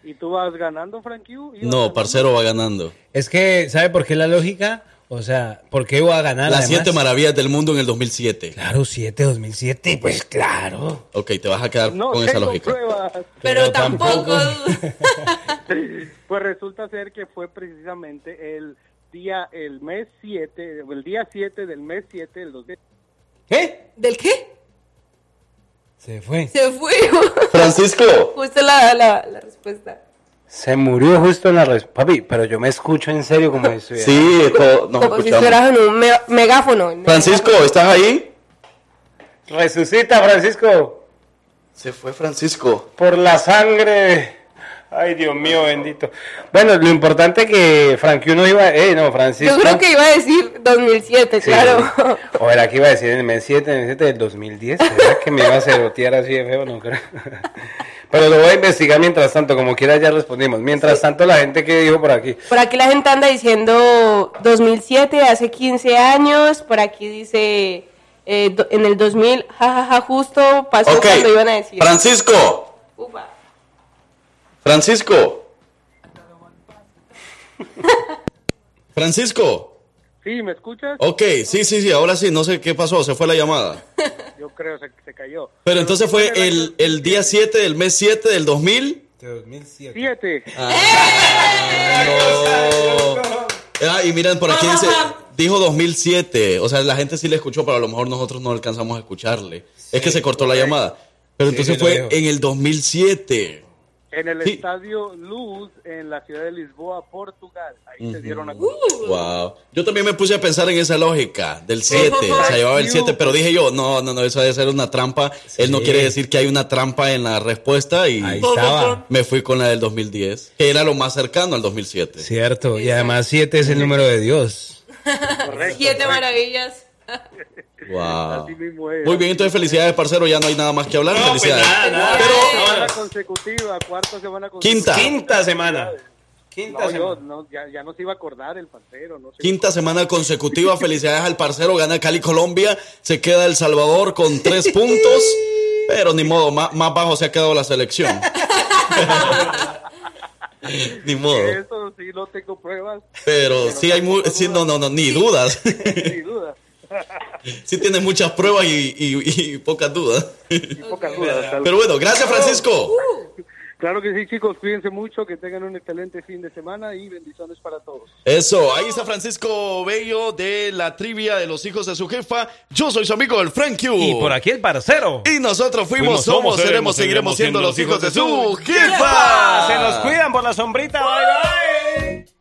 ¿Y tú vas ganando, Frank Q? ¿Ibas No, ganando? parcero va ganando. Es que, ¿sabe por qué la lógica? O sea, ¿por qué iba a ganar? Las además? siete maravillas del mundo en el 2007. Claro, 7, 2007, pues claro. Ok, te vas a quedar No con esa tengo lógica. pruebas. Pero tampoco. Pues resulta ser que fue precisamente el día, el mes 7, el día 7 del mes 7 del 2000. ¿Qué? ¿Del qué? Se fue. Se fue. Francisco. Justo la, la, la respuesta. Se murió justo en la respuesta. Papi, pero yo me escucho en serio como si estuviera- Sí, esto nos Como si escuchamos. estuvieras en un me- megáfono. en Francisco, ¿estás ahí? Resucita, Francisco. Se fue Francisco. Por la sangre. Ay, Dios mío, bendito. Bueno, lo importante que Frank uno iba. Eh, no, Francisco. Yo creo que iba a decir 2007, Sí. claro. O era que iba a decir en el mes 7, en el 7 del 2010. ¿Era que me iba a cerotear así de feo? No creo. Pero lo voy a investigar mientras tanto, como quiera ya respondimos. Mientras tanto, la gente que dijo por aquí. Por aquí la gente anda diciendo 2007, hace 15 años. Por aquí dice eh, en el 2000, jajaja, justo pasó cuando iban a decir. Francisco. Upa. Francisco. Francisco. Sí, ¿me escuchas? Ok, sí, sí, sí, ahora sí, no sé qué pasó, se fue la llamada. Yo creo que se, se cayó. Pero entonces fue el, el día 7 del mes 7 del 2000. De 2007. 7. Ah, y miren, por aquí dice, dijo 2007. O sea, la gente sí le escuchó, pero a lo mejor nosotros no alcanzamos a escucharle. es que se cortó la llamada. Pero Sí, entonces fue en el 2007. En el Sí. estadio Luz, en la ciudad de Lisboa, Portugal. Ahí se dieron a Wow. Yo también me puse a pensar en esa lógica del 7. o sea, llevaba el 7, pero dije yo, no, no, no, eso debe ser una trampa. Él no quiere decir que hay una trampa en la respuesta y Ahí estaba. me fui con la del 2010, que era lo más cercano al 2007. Cierto, y además 7 es el número de Dios. Siete maravillas. Wow. Así mismo es. Muy bien, entonces felicidades, parcero. Ya no hay nada más que hablar. felicidades. Semana consecutiva, cuarta semana consecutiva. Quinta. Quinta semana. Quinta No, yo semana. no, ya, ya no se iba a acordar el parcero. No sé. Quinta semana consecutiva. Felicidades al parcero. Gana Cali Colombia. Se queda El Salvador con tres puntos. Pero ni modo, más, más bajo se ha quedado la selección. ni modo. Eso sí, no tengo pruebas, Pero sí hay mu- sí, no, no, no, ni dudas. sin duda. Sí tienes muchas pruebas y, y- y pocas dudas. Pocas dudas. Pero bueno, gracias Francisco. Claro que sí, chicos. Cuídense mucho, que tengan un excelente fin de semana y bendiciones para todos. Eso, ahí está Francisco Bello de la trivia de los hijos de su jefa. Yo soy su amigo el Frank Q. Y por aquí el parcero. Y nosotros fuimos, Fuimos, somos, seremos, seremos, seguiremos siendo los hijos de su ¡Jefa! jefa. Se nos cuidan por la sombrita. Bye, bye.